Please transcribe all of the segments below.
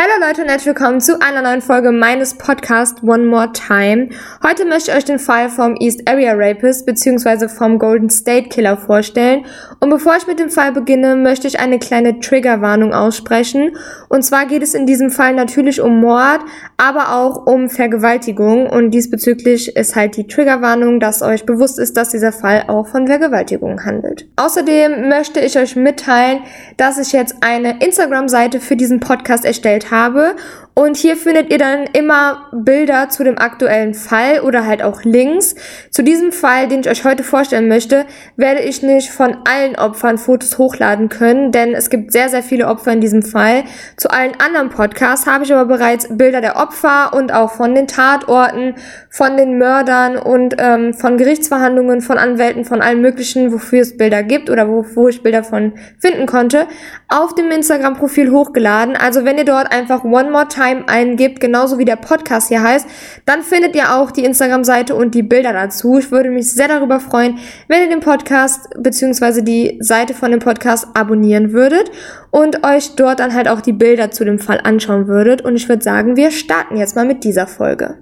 Hallo Leute und herzlich willkommen zu einer neuen Folge meines Podcasts One More Time. Heute möchte ich euch den Fall vom East Area Rapist bzw. vom Golden State Killer vorstellen. Und bevor ich mit dem Fall beginne, möchte ich eine kleine Triggerwarnung aussprechen. Und zwar geht es in diesem Fall natürlich um Mord, aber auch um Vergewaltigung. Und diesbezüglich ist halt die Triggerwarnung, dass euch bewusst ist, dass dieser Fall auch von Vergewaltigung handelt. Außerdem möchte ich euch mitteilen, dass ich jetzt eine Instagram-Seite für diesen Podcast erstellt habe. Und hier findet ihr dann immer Bilder zu dem aktuellen Fall oder halt auch Links. Zu diesem Fall, den ich euch heute vorstellen möchte, werde ich nicht von allen Opfern Fotos hochladen können, denn es gibt sehr, sehr viele Opfer in diesem Fall. Zu allen anderen Podcasts habe ich aber bereits Bilder der Opfer und auch von den Tatorten, von den Mördern und ähm, von Gerichtsverhandlungen, von Anwälten, von allen möglichen, wofür es Bilder gibt oder wo, wo ich Bilder von finden konnte, auf dem Instagram-Profil hochgeladen. Also wenn ihr dort einfach One More Time eingibt, genauso wie der Podcast hier heißt, dann findet ihr auch die Instagram-Seite und die Bilder dazu. Ich würde mich sehr darüber freuen, wenn ihr den Podcast bzw. die Seite von dem Podcast abonnieren würdet und euch dort dann halt auch die Bilder zu dem Fall anschauen würdet. Und ich würde sagen, wir starten jetzt mal mit dieser Folge.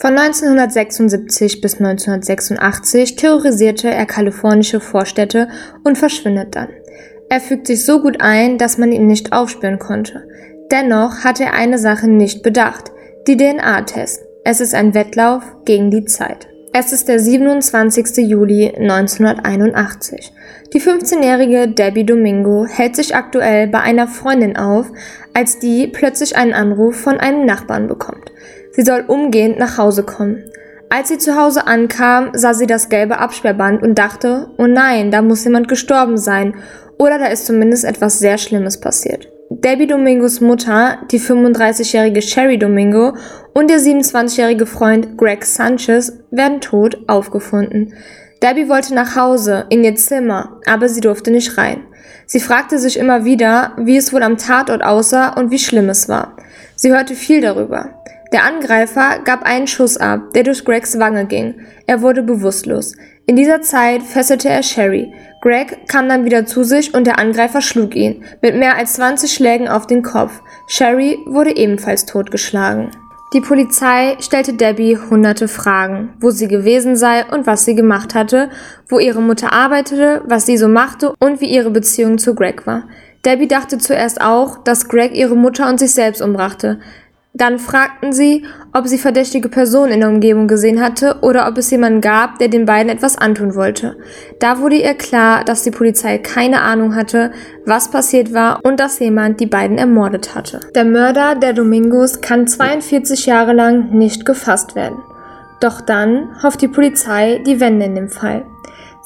Von 1976 bis 1986 terrorisierte er kalifornische Vorstädte und verschwindet dann. Er fügt sich so gut ein, dass man ihn nicht aufspüren konnte. Dennoch hat er eine Sache nicht bedacht, die DNA-Test. Es ist ein Wettlauf gegen die Zeit. Es ist der 27. Juli 1981. Die 15-jährige Debbie Domingo hält sich aktuell bei einer Freundin auf, als die plötzlich einen Anruf von einem Nachbarn bekommt. Sie soll umgehend nach Hause kommen. Als sie zu Hause ankam, sah sie das gelbe Absperrband und dachte, oh nein, da muss jemand gestorben sein oder da ist zumindest etwas sehr Schlimmes passiert. Debbie Domingos Mutter, die 35-jährige Sherry Domingo und ihr 27-jährige Freund Greg Sanchez werden tot aufgefunden. Debbie wollte nach Hause, in ihr Zimmer, aber sie durfte nicht rein. Sie fragte sich immer wieder, wie es wohl am Tatort aussah und wie schlimm es war. Sie hörte viel darüber. Der Angreifer gab einen Schuss ab, der durch Gregs Wange ging. Er wurde bewusstlos. In dieser Zeit fesselte er Sherry. Greg kam dann wieder zu sich und der Angreifer schlug ihn, mit mehr als 20 Schlägen auf den Kopf. Sherry wurde ebenfalls totgeschlagen. Die Polizei stellte Debbie hunderte Fragen, wo sie gewesen sei und was sie gemacht hatte, wo ihre Mutter arbeitete, was sie so machte und wie ihre Beziehung zu Greg war. Debbie dachte zuerst auch, dass Greg ihre Mutter und sich selbst umbrachte. Dann fragten sie, ob sie verdächtige Personen in der Umgebung gesehen hatte oder ob es jemanden gab, der den beiden etwas antun wollte. Da wurde ihr klar, dass die Polizei keine Ahnung hatte, was passiert war und dass jemand die beiden ermordet hatte. Der Mörder der Domingos kann 42 Jahre lang nicht gefasst werden. Doch dann hofft die Polizei die Wende in dem Fall.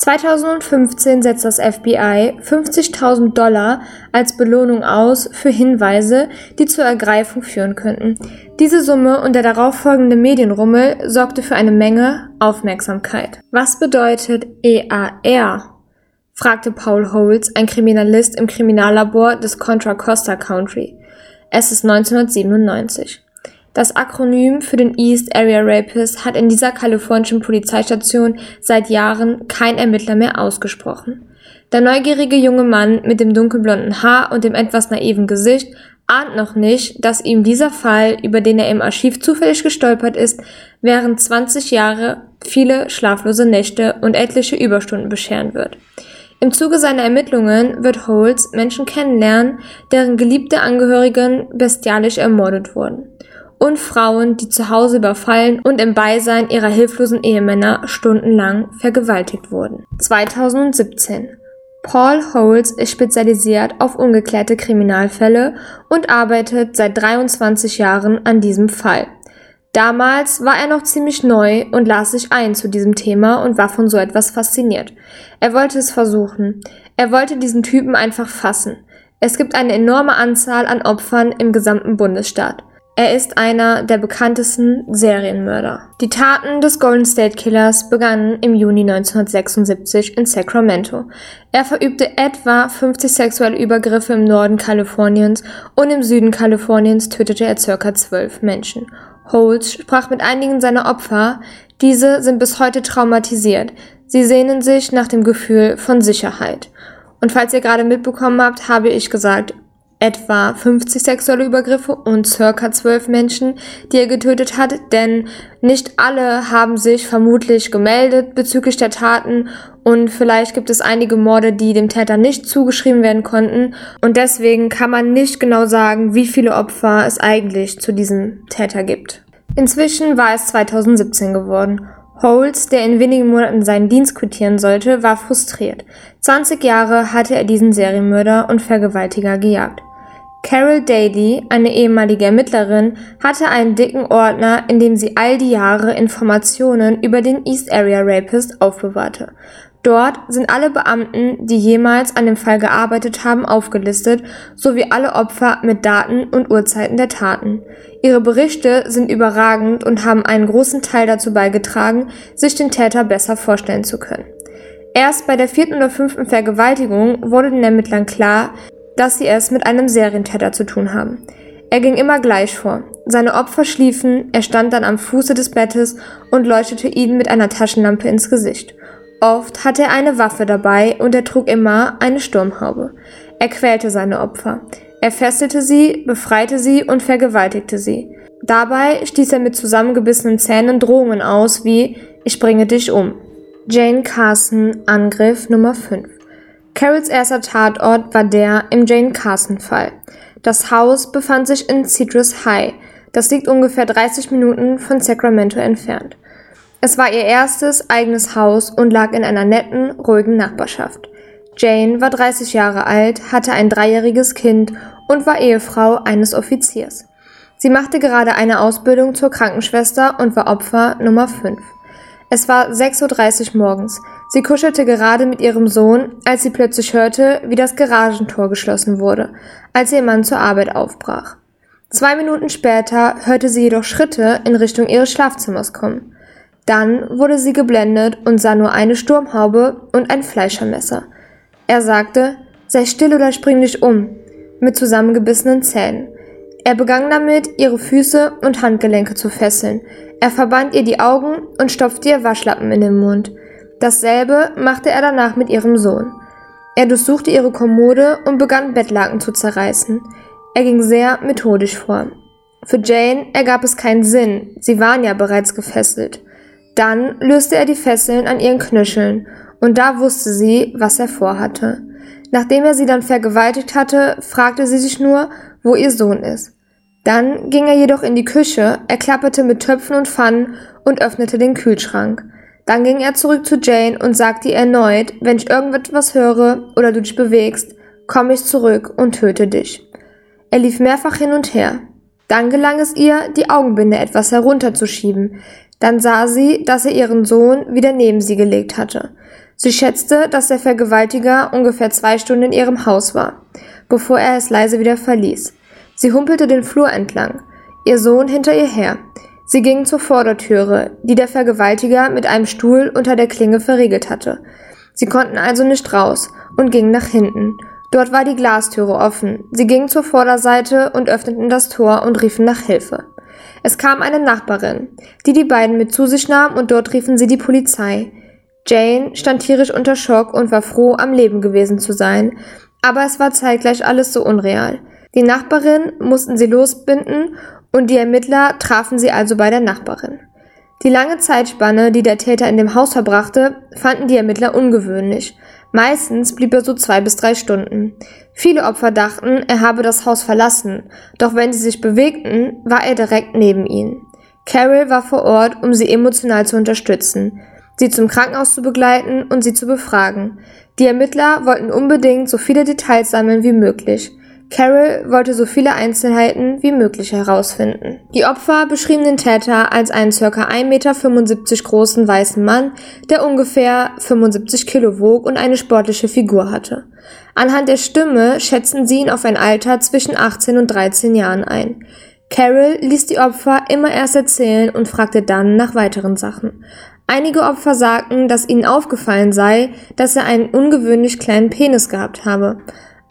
2015 setzt das FBI 50.000 Dollar als Belohnung aus für Hinweise, die zur Ergreifung führen könnten. Diese Summe und der darauffolgende Medienrummel sorgte für eine Menge Aufmerksamkeit. Was bedeutet EAR? fragte Paul Holtz, ein Kriminalist im Kriminallabor des Contra Costa Country. Es ist 1997. Das Akronym für den East Area Rapist hat in dieser kalifornischen Polizeistation seit Jahren kein Ermittler mehr ausgesprochen. Der neugierige junge Mann mit dem dunkelblonden Haar und dem etwas naiven Gesicht ahnt noch nicht, dass ihm dieser Fall, über den er im Archiv zufällig gestolpert ist, während 20 Jahre viele schlaflose Nächte und etliche Überstunden bescheren wird. Im Zuge seiner Ermittlungen wird Holtz Menschen kennenlernen, deren geliebte Angehörigen bestialisch ermordet wurden und Frauen, die zu Hause überfallen und im Beisein ihrer hilflosen Ehemänner stundenlang vergewaltigt wurden. 2017 Paul Holes ist spezialisiert auf ungeklärte Kriminalfälle und arbeitet seit 23 Jahren an diesem Fall. Damals war er noch ziemlich neu und las sich ein zu diesem Thema und war von so etwas fasziniert. Er wollte es versuchen. Er wollte diesen Typen einfach fassen. Es gibt eine enorme Anzahl an Opfern im gesamten Bundesstaat. Er ist einer der bekanntesten Serienmörder. Die Taten des Golden State Killers begannen im Juni 1976 in Sacramento. Er verübte etwa 50 sexuelle Übergriffe im Norden Kaliforniens und im Süden Kaliforniens tötete er ca. 12 Menschen. Holtz sprach mit einigen seiner Opfer, diese sind bis heute traumatisiert. Sie sehnen sich nach dem Gefühl von Sicherheit. Und falls ihr gerade mitbekommen habt, habe ich gesagt, etwa 50 sexuelle Übergriffe und circa 12 Menschen, die er getötet hat, denn nicht alle haben sich vermutlich gemeldet bezüglich der Taten und vielleicht gibt es einige Morde, die dem Täter nicht zugeschrieben werden konnten und deswegen kann man nicht genau sagen, wie viele Opfer es eigentlich zu diesem Täter gibt. Inzwischen war es 2017 geworden. Holtz, der in wenigen Monaten seinen Dienst quittieren sollte, war frustriert. 20 Jahre hatte er diesen Serienmörder und Vergewaltiger gejagt. Carol Daly, eine ehemalige Ermittlerin, hatte einen dicken Ordner, in dem sie all die Jahre Informationen über den East Area Rapist aufbewahrte. Dort sind alle Beamten, die jemals an dem Fall gearbeitet haben, aufgelistet, sowie alle Opfer mit Daten und Uhrzeiten der Taten. Ihre Berichte sind überragend und haben einen großen Teil dazu beigetragen, sich den Täter besser vorstellen zu können. Erst bei der vierten oder fünften Vergewaltigung wurde den Ermittlern klar, dass sie es mit einem Serientäter zu tun haben. Er ging immer gleich vor. Seine Opfer schliefen, er stand dann am Fuße des Bettes und leuchtete ihnen mit einer Taschenlampe ins Gesicht. Oft hatte er eine Waffe dabei und er trug immer eine Sturmhaube. Er quälte seine Opfer. Er fesselte sie, befreite sie und vergewaltigte sie. Dabei stieß er mit zusammengebissenen Zähnen Drohungen aus wie Ich bringe dich um. Jane Carson Angriff Nummer 5 Carols erster Tatort war der im Jane Carson-Fall. Das Haus befand sich in Citrus High. Das liegt ungefähr 30 Minuten von Sacramento entfernt. Es war ihr erstes eigenes Haus und lag in einer netten, ruhigen Nachbarschaft. Jane war 30 Jahre alt, hatte ein dreijähriges Kind und war Ehefrau eines Offiziers. Sie machte gerade eine Ausbildung zur Krankenschwester und war Opfer Nummer 5. Es war 6.30 Uhr morgens. Sie kuschelte gerade mit ihrem Sohn, als sie plötzlich hörte, wie das Garagentor geschlossen wurde, als ihr Mann zur Arbeit aufbrach. Zwei Minuten später hörte sie jedoch Schritte in Richtung ihres Schlafzimmers kommen. Dann wurde sie geblendet und sah nur eine Sturmhaube und ein Fleischermesser. Er sagte, sei still oder spring dich um, mit zusammengebissenen Zähnen. Er begann damit, ihre Füße und Handgelenke zu fesseln. Er verband ihr die Augen und stopfte ihr Waschlappen in den Mund. Dasselbe machte er danach mit ihrem Sohn. Er durchsuchte ihre Kommode und begann Bettlaken zu zerreißen. Er ging sehr methodisch vor. Für Jane ergab es keinen Sinn, sie waren ja bereits gefesselt. Dann löste er die Fesseln an ihren Knöcheln, und da wusste sie, was er vorhatte. Nachdem er sie dann vergewaltigt hatte, fragte sie sich nur, wo ihr Sohn ist. Dann ging er jedoch in die Küche, er klapperte mit Töpfen und Pfannen und öffnete den Kühlschrank. Dann ging er zurück zu Jane und sagte ihr erneut, wenn ich irgendetwas höre oder du dich bewegst, komme ich zurück und töte dich. Er lief mehrfach hin und her. Dann gelang es ihr, die Augenbinde etwas herunterzuschieben. Dann sah sie, dass er ihren Sohn wieder neben sie gelegt hatte. Sie schätzte, dass der Vergewaltiger ungefähr zwei Stunden in ihrem Haus war, bevor er es leise wieder verließ. Sie humpelte den Flur entlang, ihr Sohn hinter ihr her. Sie gingen zur Vordertüre, die der Vergewaltiger mit einem Stuhl unter der Klinge verriegelt hatte. Sie konnten also nicht raus und gingen nach hinten. Dort war die Glastüre offen. Sie gingen zur Vorderseite und öffneten das Tor und riefen nach Hilfe. Es kam eine Nachbarin, die die beiden mit zu sich nahm und dort riefen sie die Polizei. Jane stand tierisch unter Schock und war froh, am Leben gewesen zu sein, aber es war zeitgleich alles so unreal. Die Nachbarin mussten sie losbinden und die Ermittler trafen sie also bei der Nachbarin. Die lange Zeitspanne, die der Täter in dem Haus verbrachte, fanden die Ermittler ungewöhnlich. Meistens blieb er so zwei bis drei Stunden. Viele Opfer dachten, er habe das Haus verlassen, doch wenn sie sich bewegten, war er direkt neben ihnen. Carol war vor Ort, um sie emotional zu unterstützen, sie zum Krankenhaus zu begleiten und sie zu befragen. Die Ermittler wollten unbedingt so viele Details sammeln wie möglich. Carol wollte so viele Einzelheiten wie möglich herausfinden. Die Opfer beschrieben den Täter als einen ca. 1,75 Meter großen weißen Mann, der ungefähr 75 Kilo wog und eine sportliche Figur hatte. Anhand der Stimme schätzten sie ihn auf ein Alter zwischen 18 und 13 Jahren ein. Carol ließ die Opfer immer erst erzählen und fragte dann nach weiteren Sachen. Einige Opfer sagten, dass ihnen aufgefallen sei, dass er einen ungewöhnlich kleinen Penis gehabt habe.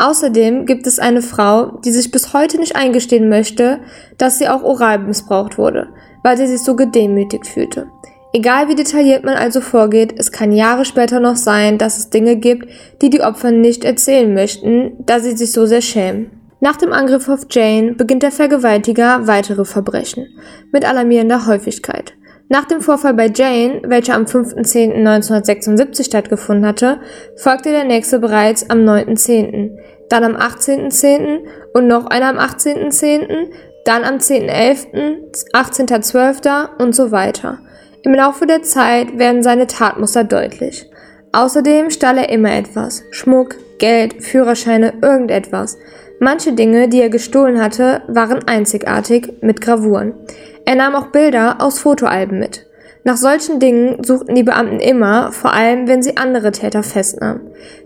Außerdem gibt es eine Frau, die sich bis heute nicht eingestehen möchte, dass sie auch oral missbraucht wurde, weil sie sich so gedemütigt fühlte. Egal wie detailliert man also vorgeht, es kann Jahre später noch sein, dass es Dinge gibt, die die Opfer nicht erzählen möchten, da sie sich so sehr schämen. Nach dem Angriff auf Jane beginnt der Vergewaltiger weitere Verbrechen mit alarmierender Häufigkeit. Nach dem Vorfall bei Jane, welcher am 5.10.1976 stattgefunden hatte, folgte der nächste bereits am 9.10., dann am 18.10. und noch einer am 18.10., dann am 10.11., 18.12. und so weiter. Im Laufe der Zeit werden seine Tatmuster deutlich. Außerdem stahl er immer etwas. Schmuck, Geld, Führerscheine, irgendetwas. Manche Dinge, die er gestohlen hatte, waren einzigartig mit Gravuren. Er nahm auch Bilder aus Fotoalben mit. Nach solchen Dingen suchten die Beamten immer, vor allem wenn sie andere Täter festnahmen.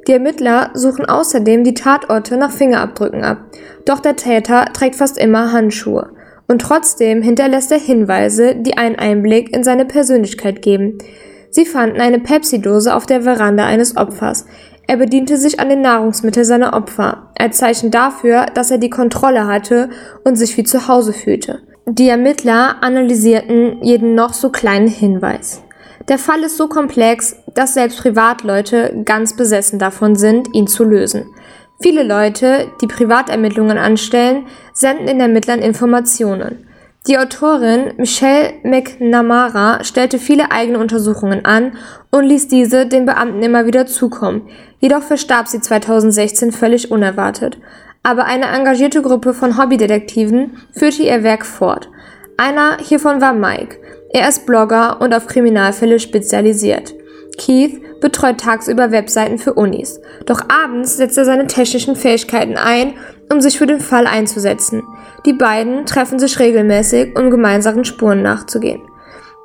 Die Ermittler suchen außerdem die Tatorte nach Fingerabdrücken ab. Doch der Täter trägt fast immer Handschuhe. Und trotzdem hinterlässt er Hinweise, die einen Einblick in seine Persönlichkeit geben. Sie fanden eine Pepsi-Dose auf der Veranda eines Opfers. Er bediente sich an den Nahrungsmitteln seiner Opfer, als Zeichen dafür, dass er die Kontrolle hatte und sich wie zu Hause fühlte. Die Ermittler analysierten jeden noch so kleinen Hinweis. Der Fall ist so komplex, dass selbst Privatleute ganz besessen davon sind, ihn zu lösen. Viele Leute, die Privatermittlungen anstellen, senden den Ermittlern Informationen. Die Autorin Michelle McNamara stellte viele eigene Untersuchungen an und ließ diese den Beamten immer wieder zukommen. Jedoch verstarb sie 2016 völlig unerwartet aber eine engagierte Gruppe von Hobbydetektiven führte ihr Werk fort. Einer hiervon war Mike. Er ist Blogger und auf Kriminalfälle spezialisiert. Keith betreut tagsüber Webseiten für Unis. Doch abends setzt er seine technischen Fähigkeiten ein, um sich für den Fall einzusetzen. Die beiden treffen sich regelmäßig, um gemeinsamen Spuren nachzugehen.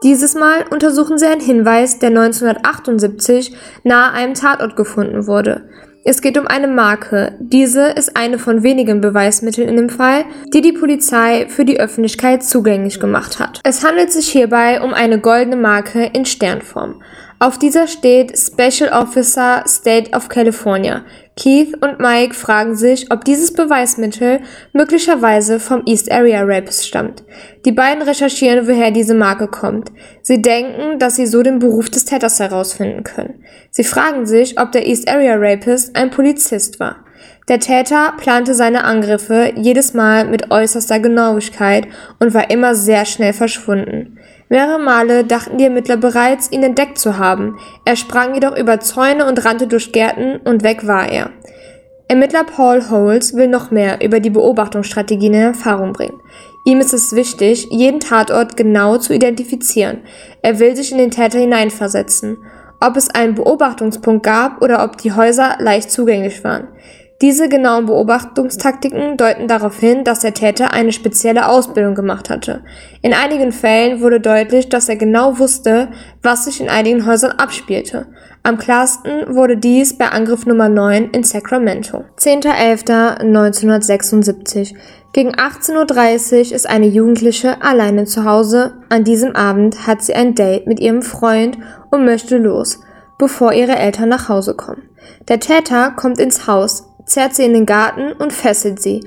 Dieses Mal untersuchen sie einen Hinweis, der 1978 nahe einem Tatort gefunden wurde. Es geht um eine Marke. Diese ist eine von wenigen Beweismitteln in dem Fall, die die Polizei für die Öffentlichkeit zugänglich gemacht hat. Es handelt sich hierbei um eine goldene Marke in Sternform. Auf dieser steht Special Officer State of California. Keith und Mike fragen sich, ob dieses Beweismittel möglicherweise vom East Area Rapist stammt. Die beiden recherchieren, woher diese Marke kommt. Sie denken, dass sie so den Beruf des Täters herausfinden können. Sie fragen sich, ob der East Area Rapist ein Polizist war. Der Täter plante seine Angriffe jedes Mal mit äußerster Genauigkeit und war immer sehr schnell verschwunden. Mehrere Male dachten die Ermittler bereits, ihn entdeckt zu haben. Er sprang jedoch über Zäune und rannte durch Gärten und weg war er. Ermittler Paul Holes will noch mehr über die Beobachtungsstrategien in Erfahrung bringen. Ihm ist es wichtig, jeden Tatort genau zu identifizieren. Er will sich in den Täter hineinversetzen. Ob es einen Beobachtungspunkt gab oder ob die Häuser leicht zugänglich waren. Diese genauen Beobachtungstaktiken deuten darauf hin, dass der Täter eine spezielle Ausbildung gemacht hatte. In einigen Fällen wurde deutlich, dass er genau wusste, was sich in einigen Häusern abspielte. Am klarsten wurde dies bei Angriff Nummer 9 in Sacramento. 10.11.1976. Gegen 18.30 Uhr ist eine Jugendliche alleine zu Hause. An diesem Abend hat sie ein Date mit ihrem Freund und möchte los, bevor ihre Eltern nach Hause kommen. Der Täter kommt ins Haus, zerrt sie in den Garten und fesselt sie.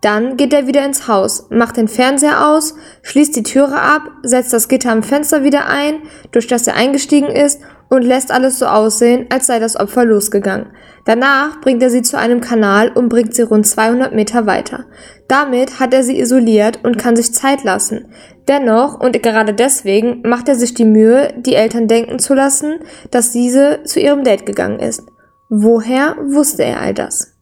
Dann geht er wieder ins Haus, macht den Fernseher aus, schließt die Türe ab, setzt das Gitter am Fenster wieder ein, durch das er eingestiegen ist und lässt alles so aussehen, als sei das Opfer losgegangen. Danach bringt er sie zu einem Kanal und bringt sie rund 200 Meter weiter. Damit hat er sie isoliert und kann sich Zeit lassen. Dennoch und gerade deswegen macht er sich die Mühe, die Eltern denken zu lassen, dass diese zu ihrem Date gegangen ist. Woher wusste er all das?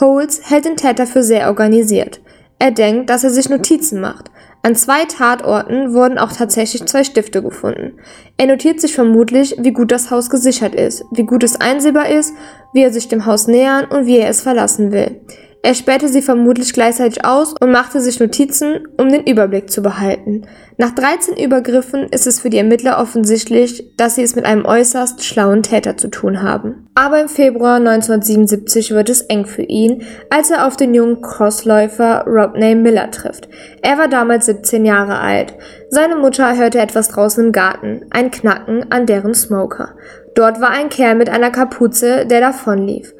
Holes hält den Täter für sehr organisiert. Er denkt, dass er sich Notizen macht. An zwei Tatorten wurden auch tatsächlich zwei Stifte gefunden. Er notiert sich vermutlich, wie gut das Haus gesichert ist, wie gut es einsehbar ist, wie er sich dem Haus nähern und wie er es verlassen will. Er spähte sie vermutlich gleichzeitig aus und machte sich Notizen, um den Überblick zu behalten. Nach 13 Übergriffen ist es für die Ermittler offensichtlich, dass sie es mit einem äußerst schlauen Täter zu tun haben. Aber im Februar 1977 wird es eng für ihn, als er auf den jungen Crossläufer Rodney Miller trifft. Er war damals 17 Jahre alt. Seine Mutter hörte etwas draußen im Garten, ein Knacken an deren Smoker. Dort war ein Kerl mit einer Kapuze, der davonlief.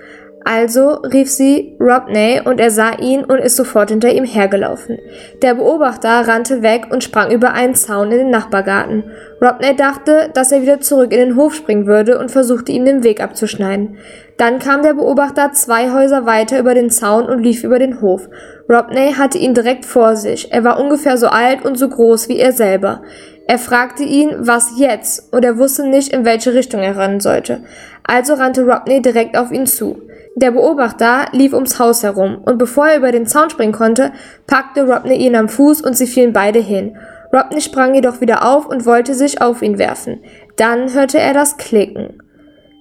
Also rief sie Rodney und er sah ihn und ist sofort hinter ihm hergelaufen. Der Beobachter rannte weg und sprang über einen Zaun in den Nachbargarten. Rodney dachte, dass er wieder zurück in den Hof springen würde und versuchte ihm den Weg abzuschneiden. Dann kam der Beobachter zwei Häuser weiter über den Zaun und lief über den Hof. Rodney hatte ihn direkt vor sich. Er war ungefähr so alt und so groß wie er selber. Er fragte ihn, was jetzt, und er wusste nicht, in welche Richtung er rennen sollte. Also rannte Rodney direkt auf ihn zu. Der Beobachter lief ums Haus herum, und bevor er über den Zaun springen konnte, packte Rodney ihn am Fuß und sie fielen beide hin. Rodney sprang jedoch wieder auf und wollte sich auf ihn werfen. Dann hörte er das Klicken.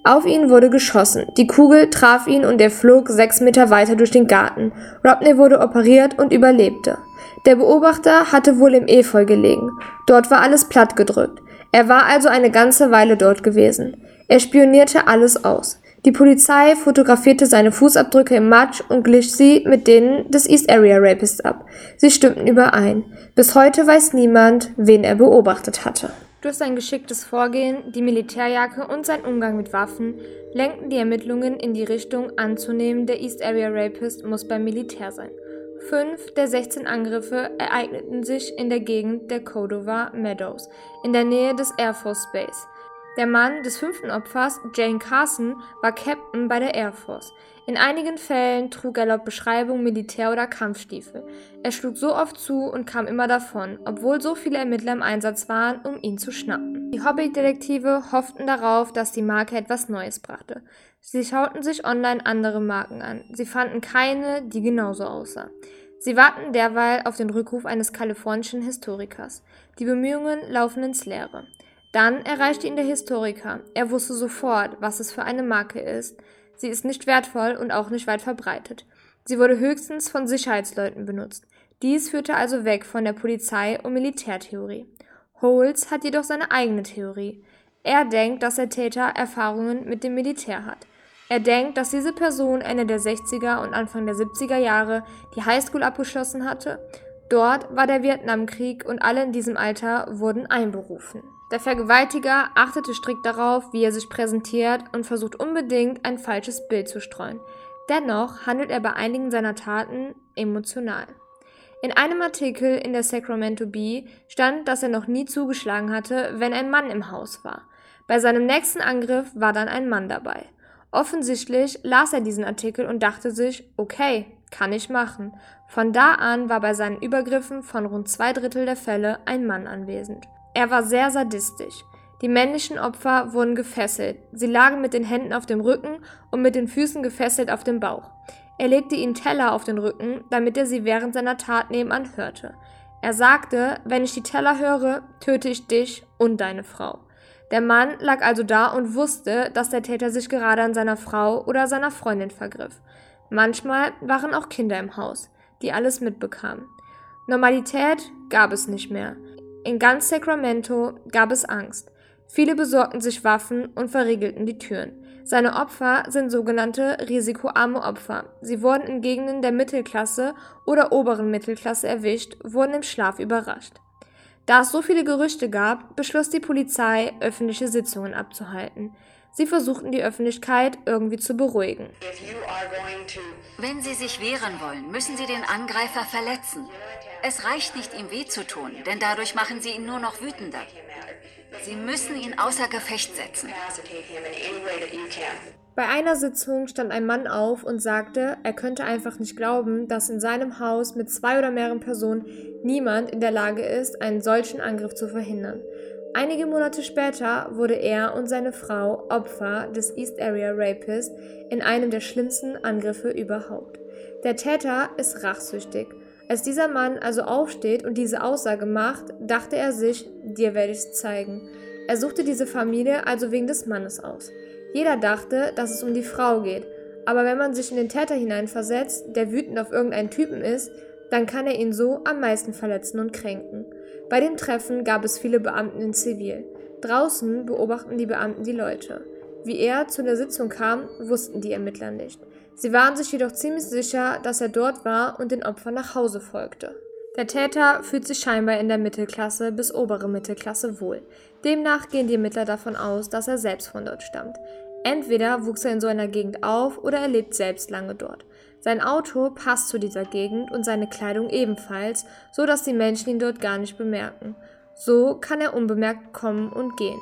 Auf ihn wurde geschossen. Die Kugel traf ihn und er flog sechs Meter weiter durch den Garten. Rodney wurde operiert und überlebte. Der Beobachter hatte wohl im Efeu gelegen. Dort war alles plattgedrückt. Er war also eine ganze Weile dort gewesen. Er spionierte alles aus. Die Polizei fotografierte seine Fußabdrücke im Matsch und glich sie mit denen des East Area Rapists ab. Sie stimmten überein. Bis heute weiß niemand, wen er beobachtet hatte. Durch sein geschicktes Vorgehen, die Militärjacke und sein Umgang mit Waffen lenkten die Ermittlungen in die Richtung anzunehmen, der East Area Rapist muss beim Militär sein. Fünf der 16 Angriffe ereigneten sich in der Gegend der Cordova Meadows, in der Nähe des Air Force Base. Der Mann des fünften Opfers, Jane Carson, war Captain bei der Air Force. In einigen Fällen trug er laut Beschreibung Militär- oder Kampfstiefel. Er schlug so oft zu und kam immer davon, obwohl so viele Ermittler im Einsatz waren, um ihn zu schnappen. Die Hobbydetektive hofften darauf, dass die Marke etwas Neues brachte. Sie schauten sich online andere Marken an. Sie fanden keine, die genauso aussah. Sie warten derweil auf den Rückruf eines kalifornischen Historikers. Die Bemühungen laufen ins Leere. Dann erreichte ihn der Historiker. Er wusste sofort, was es für eine Marke ist. Sie ist nicht wertvoll und auch nicht weit verbreitet. Sie wurde höchstens von Sicherheitsleuten benutzt. Dies führte also weg von der Polizei- und Militärtheorie. Holes hat jedoch seine eigene Theorie. Er denkt, dass der Täter Erfahrungen mit dem Militär hat. Er denkt, dass diese Person Ende der 60er und Anfang der 70er Jahre die Highschool abgeschlossen hatte. Dort war der Vietnamkrieg und alle in diesem Alter wurden einberufen. Der Vergewaltiger achtete strikt darauf, wie er sich präsentiert und versucht unbedingt ein falsches Bild zu streuen. Dennoch handelt er bei einigen seiner Taten emotional. In einem Artikel in der Sacramento Bee stand, dass er noch nie zugeschlagen hatte, wenn ein Mann im Haus war. Bei seinem nächsten Angriff war dann ein Mann dabei. Offensichtlich las er diesen Artikel und dachte sich, okay, kann ich machen. Von da an war bei seinen Übergriffen von rund zwei Drittel der Fälle ein Mann anwesend. Er war sehr sadistisch. Die männlichen Opfer wurden gefesselt. Sie lagen mit den Händen auf dem Rücken und mit den Füßen gefesselt auf dem Bauch. Er legte ihnen Teller auf den Rücken, damit er sie während seiner Tat nebenan hörte. Er sagte, wenn ich die Teller höre, töte ich dich und deine Frau. Der Mann lag also da und wusste, dass der Täter sich gerade an seiner Frau oder seiner Freundin vergriff. Manchmal waren auch Kinder im Haus, die alles mitbekamen. Normalität gab es nicht mehr. In ganz Sacramento gab es Angst. Viele besorgten sich Waffen und verriegelten die Türen. Seine Opfer sind sogenannte risikoarme Opfer. Sie wurden in Gegenden der Mittelklasse oder oberen Mittelklasse erwischt, wurden im Schlaf überrascht. Da es so viele Gerüchte gab, beschloss die Polizei, öffentliche Sitzungen abzuhalten. Sie versuchten die Öffentlichkeit irgendwie zu beruhigen. Wenn Sie sich wehren wollen, müssen Sie den Angreifer verletzen. Es reicht nicht, ihm weh zu tun, denn dadurch machen Sie ihn nur noch wütender. Sie müssen ihn außer Gefecht setzen. Bei einer Sitzung stand ein Mann auf und sagte, er könnte einfach nicht glauben, dass in seinem Haus mit zwei oder mehreren Personen niemand in der Lage ist, einen solchen Angriff zu verhindern. Einige Monate später wurde er und seine Frau Opfer des East Area Rapist in einem der schlimmsten Angriffe überhaupt. Der Täter ist rachsüchtig als dieser Mann also aufsteht und diese Aussage macht, dachte er sich, dir werde ich es zeigen. Er suchte diese Familie also wegen des Mannes aus. Jeder dachte, dass es um die Frau geht, aber wenn man sich in den Täter hineinversetzt, der wütend auf irgendeinen Typen ist, dann kann er ihn so am meisten verletzen und kränken. Bei dem Treffen gab es viele Beamten in Zivil. Draußen beobachten die Beamten die Leute. Wie er zu der Sitzung kam, wussten die Ermittler nicht. Sie waren sich jedoch ziemlich sicher, dass er dort war und den Opfern nach Hause folgte. Der Täter fühlt sich scheinbar in der Mittelklasse bis obere Mittelklasse wohl. Demnach gehen die Ermittler davon aus, dass er selbst von dort stammt. Entweder wuchs er in so einer Gegend auf oder er lebt selbst lange dort. Sein Auto passt zu dieser Gegend und seine Kleidung ebenfalls, so dass die Menschen ihn dort gar nicht bemerken. So kann er unbemerkt kommen und gehen.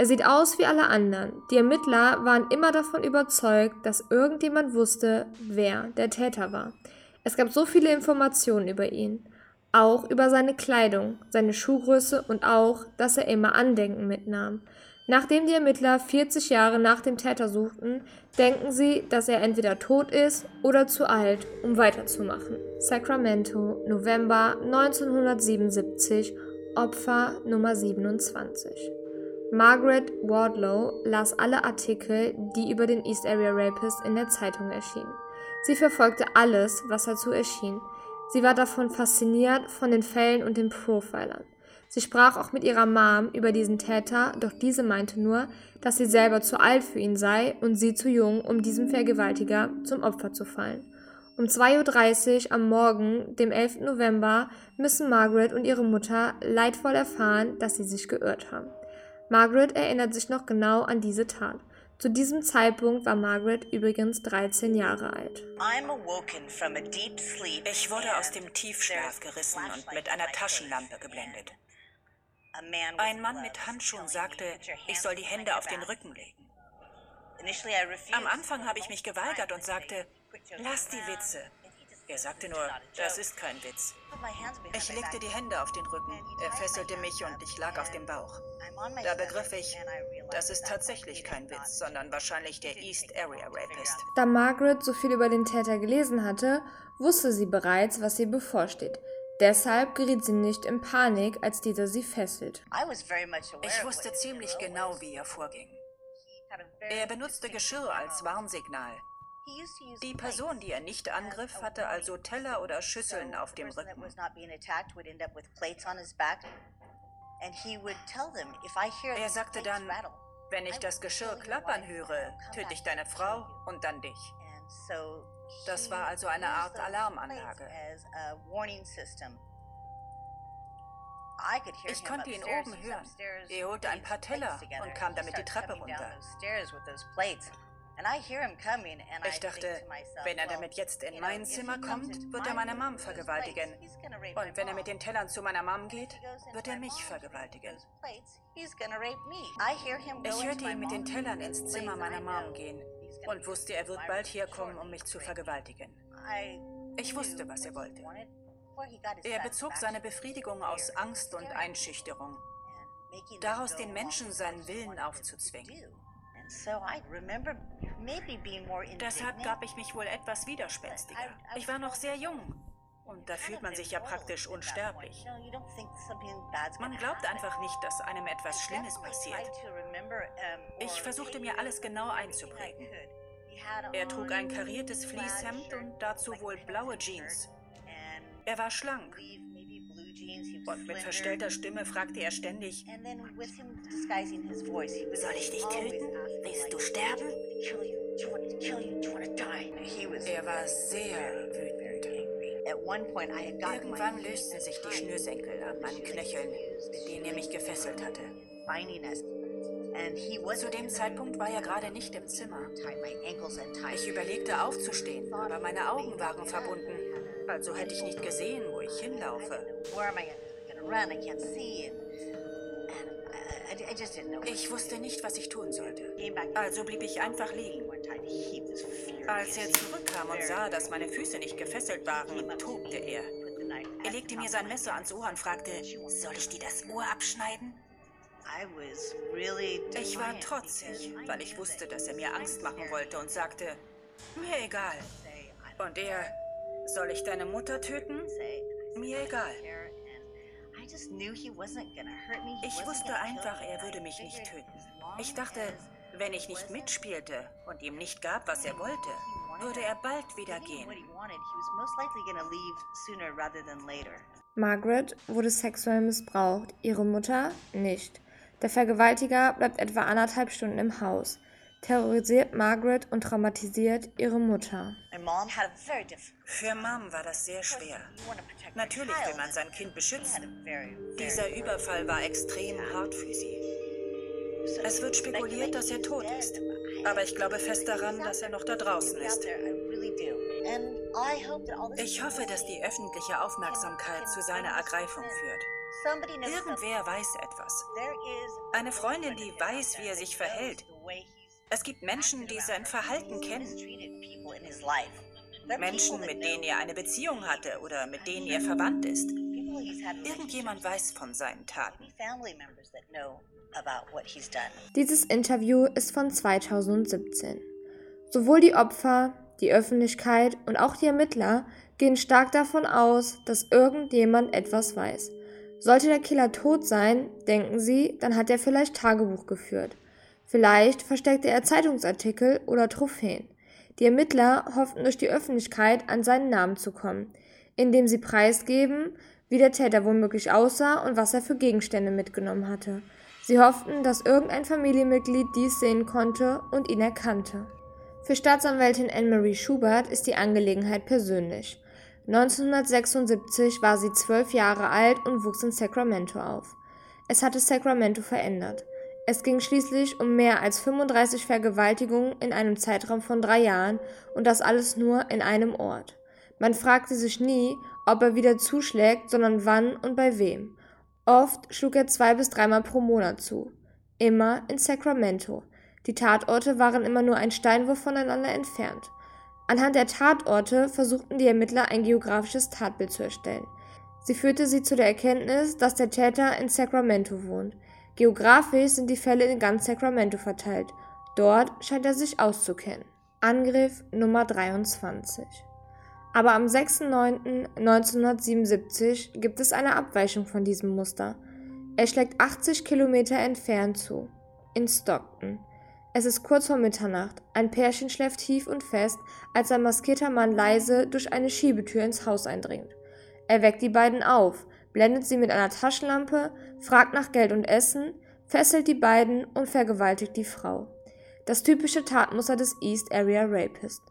Er sieht aus wie alle anderen. Die Ermittler waren immer davon überzeugt, dass irgendjemand wusste, wer der Täter war. Es gab so viele Informationen über ihn. Auch über seine Kleidung, seine Schuhgröße und auch, dass er immer Andenken mitnahm. Nachdem die Ermittler 40 Jahre nach dem Täter suchten, denken sie, dass er entweder tot ist oder zu alt, um weiterzumachen. Sacramento, November 1977, Opfer Nummer 27. Margaret Wardlow las alle Artikel, die über den East Area Rapist in der Zeitung erschienen. Sie verfolgte alles, was dazu erschien. Sie war davon fasziniert von den Fällen und den Profilern. Sie sprach auch mit ihrer Mom über diesen Täter, doch diese meinte nur, dass sie selber zu alt für ihn sei und sie zu jung, um diesem Vergewaltiger zum Opfer zu fallen. Um 2.30 Uhr am Morgen, dem 11. November, müssen Margaret und ihre Mutter leidvoll erfahren, dass sie sich geirrt haben. Margaret erinnert sich noch genau an diese Tat. Zu diesem Zeitpunkt war Margaret übrigens 13 Jahre alt. Ich wurde aus dem Tiefschlaf gerissen und mit einer Taschenlampe geblendet. Ein Mann mit Handschuhen sagte, ich soll die Hände auf den Rücken legen. Am Anfang habe ich mich geweigert und sagte, lass die Witze. Er sagte nur, das ist kein Witz. Ich legte die Hände auf den Rücken, er fesselte mich und ich lag auf dem Bauch. Da begriff ich, das ist tatsächlich kein Witz, sondern wahrscheinlich der East Area Rapist. Da Margaret so viel über den Täter gelesen hatte, wusste sie bereits, was ihr bevorsteht. Deshalb geriet sie nicht in Panik, als dieser sie fesselt. Ich wusste ziemlich genau, wie er vorging. Er benutzte Geschirr als Warnsignal. Die Person, die er nicht angriff, hatte also Teller oder Schüsseln auf dem Rücken. Er sagte dann, wenn ich das Geschirr klappern höre, töte ich deine Frau und dann dich. Das war also eine Art Alarmanlage. Ich konnte ihn oben hören. Er holte ein paar Teller und kam damit die Treppe runter. Ich dachte, wenn er damit jetzt in mein Zimmer kommt, wird er meine Mom vergewaltigen. Und wenn er mit den Tellern zu meiner Mom geht, wird er mich vergewaltigen. Ich hörte ihn mit den Tellern ins Zimmer meiner Mom gehen und wusste, er wird bald herkommen, um mich zu vergewaltigen. Ich wusste, was er wollte. Er bezog seine Befriedigung aus Angst und Einschüchterung, daraus den Menschen seinen Willen aufzuzwingen. Deshalb gab ich mich wohl etwas widerspenstiger. Ich war noch sehr jung. Und da fühlt man sich ja praktisch unsterblich. Man glaubt einfach nicht, dass einem etwas Schlimmes passiert. Ich versuchte mir alles genau einzuprägen. Er trug ein kariertes Fließhemd und dazu wohl blaue Jeans. Er war schlank. Und mit verstellter Stimme fragte er ständig, soll ich dich töten? Willst du sterben? Er war sehr wütend. Irgendwann lösten sich die Schnürsenkel an meinen Knöcheln, mit denen er mich gefesselt hatte. Zu dem Zeitpunkt war er gerade nicht im Zimmer. Ich überlegte aufzustehen, aber meine Augen waren verbunden. Also hätte ich nicht gesehen, hinlaufe. Ich wusste nicht, was ich tun sollte. Also blieb ich einfach liegen. Als er zurückkam und sah, dass meine Füße nicht gefesselt waren, tobte er. Er legte mir sein Messer ans Ohr und fragte, soll ich dir das Ohr abschneiden? Ich war trotzig, weil ich wusste, dass er mir Angst machen wollte und sagte, mir egal. Und er, soll ich deine Mutter töten? Mir egal. Ich wusste einfach, er würde mich nicht töten. Ich dachte, wenn ich nicht mitspielte und ihm nicht gab, was er wollte, würde er bald wieder gehen. Margaret wurde sexuell missbraucht, ihre Mutter nicht. Der Vergewaltiger bleibt etwa anderthalb Stunden im Haus terrorisiert Margaret und traumatisiert ihre Mutter. Für Mom war das sehr schwer. Natürlich will man sein Kind beschützen. Dieser Überfall war extrem hart für sie. Es wird spekuliert, dass er tot ist. Aber ich glaube fest daran, dass er noch da draußen ist. Ich hoffe, dass die öffentliche Aufmerksamkeit zu seiner Ergreifung führt. Irgendwer weiß etwas. Eine Freundin, die weiß, wie er sich verhält. Es gibt Menschen, die sein Verhalten kennen. Menschen, mit denen er eine Beziehung hatte oder mit denen er verwandt ist. Irgendjemand weiß von seinen Taten. Dieses Interview ist von 2017. Sowohl die Opfer, die Öffentlichkeit und auch die Ermittler gehen stark davon aus, dass irgendjemand etwas weiß. Sollte der Killer tot sein, denken sie, dann hat er vielleicht Tagebuch geführt. Vielleicht versteckte er Zeitungsartikel oder Trophäen. Die Ermittler hofften durch die Öffentlichkeit an seinen Namen zu kommen, indem sie preisgeben, wie der Täter womöglich aussah und was er für Gegenstände mitgenommen hatte. Sie hofften, dass irgendein Familienmitglied dies sehen konnte und ihn erkannte. Für Staatsanwältin Anne-Marie Schubert ist die Angelegenheit persönlich. 1976 war sie zwölf Jahre alt und wuchs in Sacramento auf. Es hatte Sacramento verändert. Es ging schließlich um mehr als 35 Vergewaltigungen in einem Zeitraum von drei Jahren und das alles nur in einem Ort. Man fragte sich nie, ob er wieder zuschlägt, sondern wann und bei wem. Oft schlug er zwei bis dreimal pro Monat zu. Immer in Sacramento. Die Tatorte waren immer nur ein Steinwurf voneinander entfernt. Anhand der Tatorte versuchten die Ermittler ein geografisches Tatbild zu erstellen. Sie führte sie zu der Erkenntnis, dass der Täter in Sacramento wohnt. Geografisch sind die Fälle in ganz Sacramento verteilt. Dort scheint er sich auszukennen. Angriff Nummer 23. Aber am 6.9.1977 gibt es eine Abweichung von diesem Muster. Er schlägt 80 Kilometer entfernt zu, in Stockton. Es ist kurz vor Mitternacht. Ein Pärchen schläft tief und fest, als ein maskierter Mann leise durch eine Schiebetür ins Haus eindringt. Er weckt die beiden auf, blendet sie mit einer Taschenlampe, fragt nach Geld und Essen, fesselt die beiden und vergewaltigt die Frau. Das typische Tatmuster des East Area Rapist.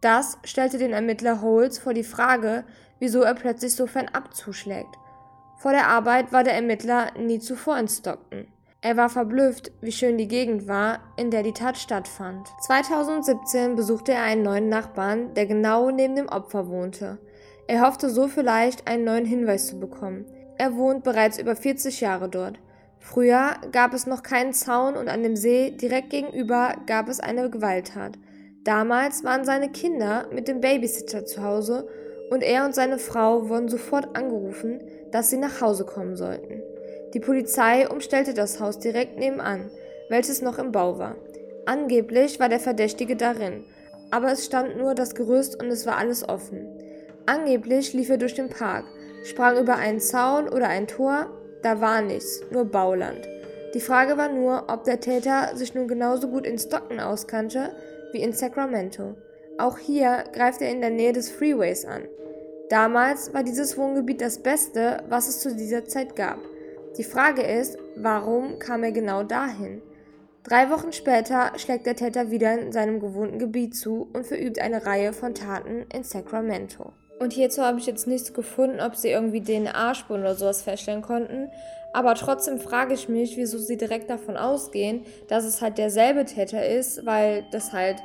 Das stellte den Ermittler Holz vor die Frage, wieso er plötzlich so fernab zuschlägt. Vor der Arbeit war der Ermittler nie zuvor in Stockton. Er war verblüfft, wie schön die Gegend war, in der die Tat stattfand. 2017 besuchte er einen neuen Nachbarn, der genau neben dem Opfer wohnte. Er hoffte so vielleicht einen neuen Hinweis zu bekommen. Er wohnt bereits über 40 Jahre dort. Früher gab es noch keinen Zaun und an dem See direkt gegenüber gab es eine Gewalttat. Damals waren seine Kinder mit dem Babysitter zu Hause und er und seine Frau wurden sofort angerufen, dass sie nach Hause kommen sollten. Die Polizei umstellte das Haus direkt nebenan, welches noch im Bau war. Angeblich war der Verdächtige darin, aber es stand nur das Gerüst und es war alles offen. Angeblich lief er durch den Park, sprang über einen Zaun oder ein Tor, da war nichts, nur Bauland. Die Frage war nur, ob der Täter sich nun genauso gut in Stockton auskannte wie in Sacramento. Auch hier greift er in der Nähe des Freeways an. Damals war dieses Wohngebiet das Beste, was es zu dieser Zeit gab. Die Frage ist, warum kam er genau dahin? Drei Wochen später schlägt der Täter wieder in seinem gewohnten Gebiet zu und verübt eine Reihe von Taten in Sacramento. Und hierzu habe ich jetzt nichts gefunden, ob sie irgendwie DNA-Spuren oder sowas feststellen konnten. Aber trotzdem frage ich mich, wieso sie direkt davon ausgehen, dass es halt derselbe Täter ist, weil das halt,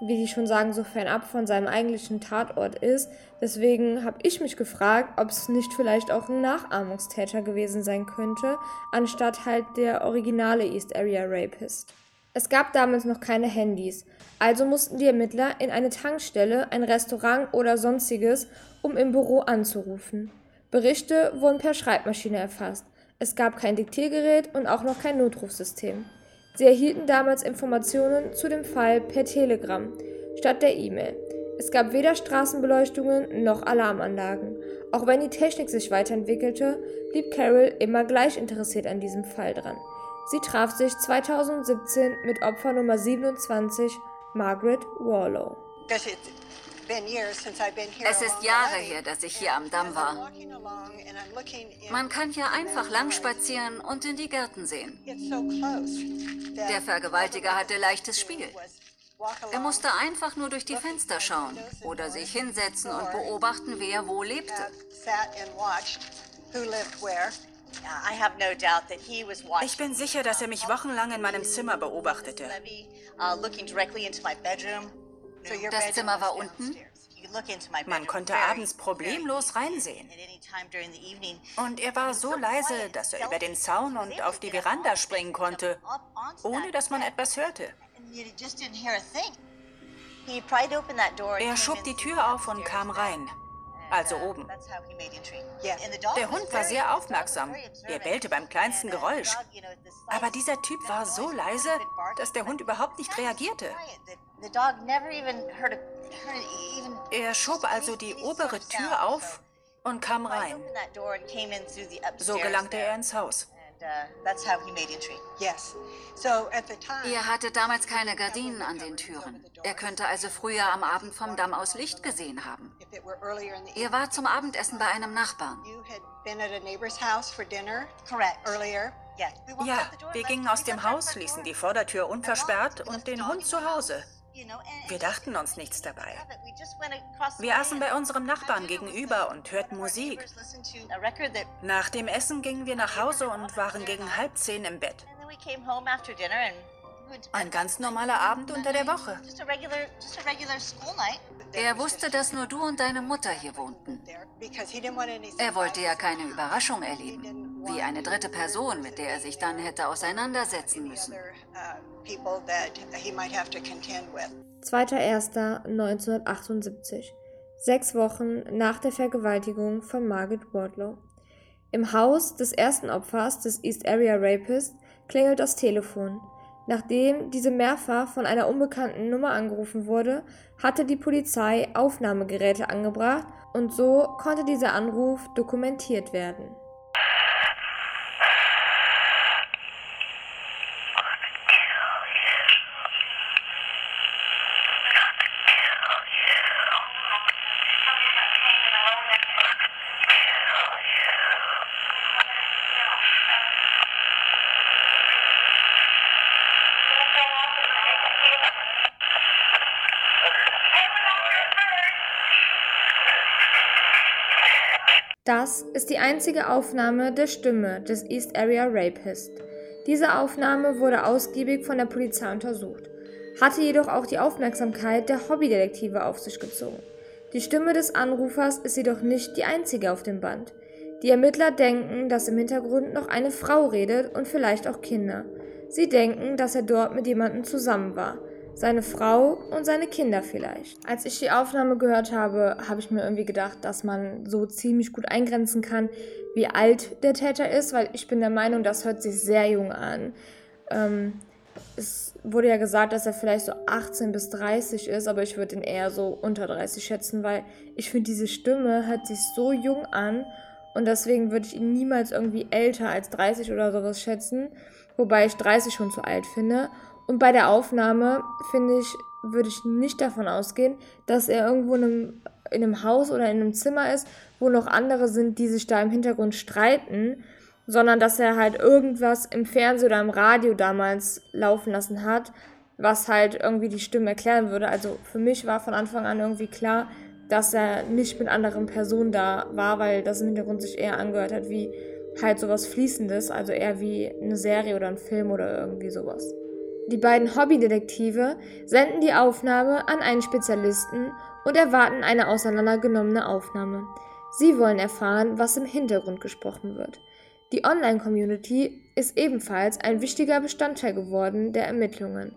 wie die schon sagen, so fernab von seinem eigentlichen Tatort ist. Deswegen habe ich mich gefragt, ob es nicht vielleicht auch ein Nachahmungstäter gewesen sein könnte, anstatt halt der originale East Area Rapist. Es gab damals noch keine Handys, also mussten die Ermittler in eine Tankstelle, ein Restaurant oder sonstiges, um im Büro anzurufen. Berichte wurden per Schreibmaschine erfasst. Es gab kein Diktiergerät und auch noch kein Notrufsystem. Sie erhielten damals Informationen zu dem Fall per Telegramm statt der E-Mail. Es gab weder Straßenbeleuchtungen noch Alarmanlagen. Auch wenn die Technik sich weiterentwickelte, blieb Carol immer gleich interessiert an diesem Fall dran. Sie traf sich 2017 mit Opfer Nummer 27, Margaret Warlow. Es ist Jahre her, dass ich hier am Damm war. Man kann hier einfach lang spazieren und in die Gärten sehen. Der Vergewaltiger hatte leichtes Spiel. Er musste einfach nur durch die Fenster schauen oder sich hinsetzen und beobachten, wer wo lebte. Ich bin sicher, dass er mich wochenlang in meinem Zimmer beobachtete. Uh, das Zimmer war unten? Man konnte abends problemlos reinsehen. Und er war so leise, dass er über den Zaun und auf die Veranda springen konnte, ohne dass man etwas hörte. Er schob die Tür auf und kam rein also oben. Der Hund war sehr aufmerksam. Er bellte beim kleinsten Geräusch. Aber dieser Typ war so leise, dass der Hund überhaupt nicht reagierte. Er schob also die obere Tür auf und kam rein. So gelangte er ins Haus. Er hatte damals keine Gardinen an den Türen. Er könnte also früher am Abend vom Damm aus Licht gesehen haben. Er war zum Abendessen bei einem Nachbarn. Ja, wir gingen aus dem Haus, ließen die Vordertür unversperrt und den Hund zu Hause. Wir dachten uns nichts dabei. Wir aßen bei unserem Nachbarn gegenüber und hörten Musik. Nach dem Essen gingen wir nach Hause und waren gegen halb zehn im Bett. Ein ganz normaler Abend unter der Woche. Er wusste, dass nur du und deine Mutter hier wohnten. Er wollte ja keine Überraschung erleben, wie eine dritte Person, mit der er sich dann hätte auseinandersetzen müssen. 2.1.1978, sechs Wochen nach der Vergewaltigung von Margaret Wardlow. Im Haus des ersten Opfers des East Area Rapist klingelt das Telefon. Nachdem diese mehrfach von einer unbekannten Nummer angerufen wurde, hatte die Polizei Aufnahmegeräte angebracht und so konnte dieser Anruf dokumentiert werden. Das ist die einzige Aufnahme der Stimme des East Area Rapist. Diese Aufnahme wurde ausgiebig von der Polizei untersucht, hatte jedoch auch die Aufmerksamkeit der Hobbydetektive auf sich gezogen. Die Stimme des Anrufers ist jedoch nicht die einzige auf dem Band. Die Ermittler denken, dass im Hintergrund noch eine Frau redet und vielleicht auch Kinder. Sie denken, dass er dort mit jemandem zusammen war seine Frau und seine Kinder vielleicht. Als ich die Aufnahme gehört habe, habe ich mir irgendwie gedacht, dass man so ziemlich gut eingrenzen kann, wie alt der Täter ist, weil ich bin der Meinung, das hört sich sehr jung an. Ähm, es wurde ja gesagt, dass er vielleicht so 18 bis 30 ist, aber ich würde ihn eher so unter 30 schätzen, weil ich finde, diese Stimme hört sich so jung an und deswegen würde ich ihn niemals irgendwie älter als 30 oder sowas schätzen, wobei ich 30 schon zu alt finde. Und bei der Aufnahme, finde ich, würde ich nicht davon ausgehen, dass er irgendwo in einem, in einem Haus oder in einem Zimmer ist, wo noch andere sind, die sich da im Hintergrund streiten, sondern dass er halt irgendwas im Fernsehen oder im Radio damals laufen lassen hat, was halt irgendwie die Stimme erklären würde. Also für mich war von Anfang an irgendwie klar, dass er nicht mit anderen Personen da war, weil das im Hintergrund sich eher angehört hat wie halt sowas Fließendes, also eher wie eine Serie oder ein Film oder irgendwie sowas. Die beiden Hobbydetektive senden die Aufnahme an einen Spezialisten und erwarten eine auseinandergenommene Aufnahme. Sie wollen erfahren, was im Hintergrund gesprochen wird. Die Online-Community ist ebenfalls ein wichtiger Bestandteil geworden der Ermittlungen.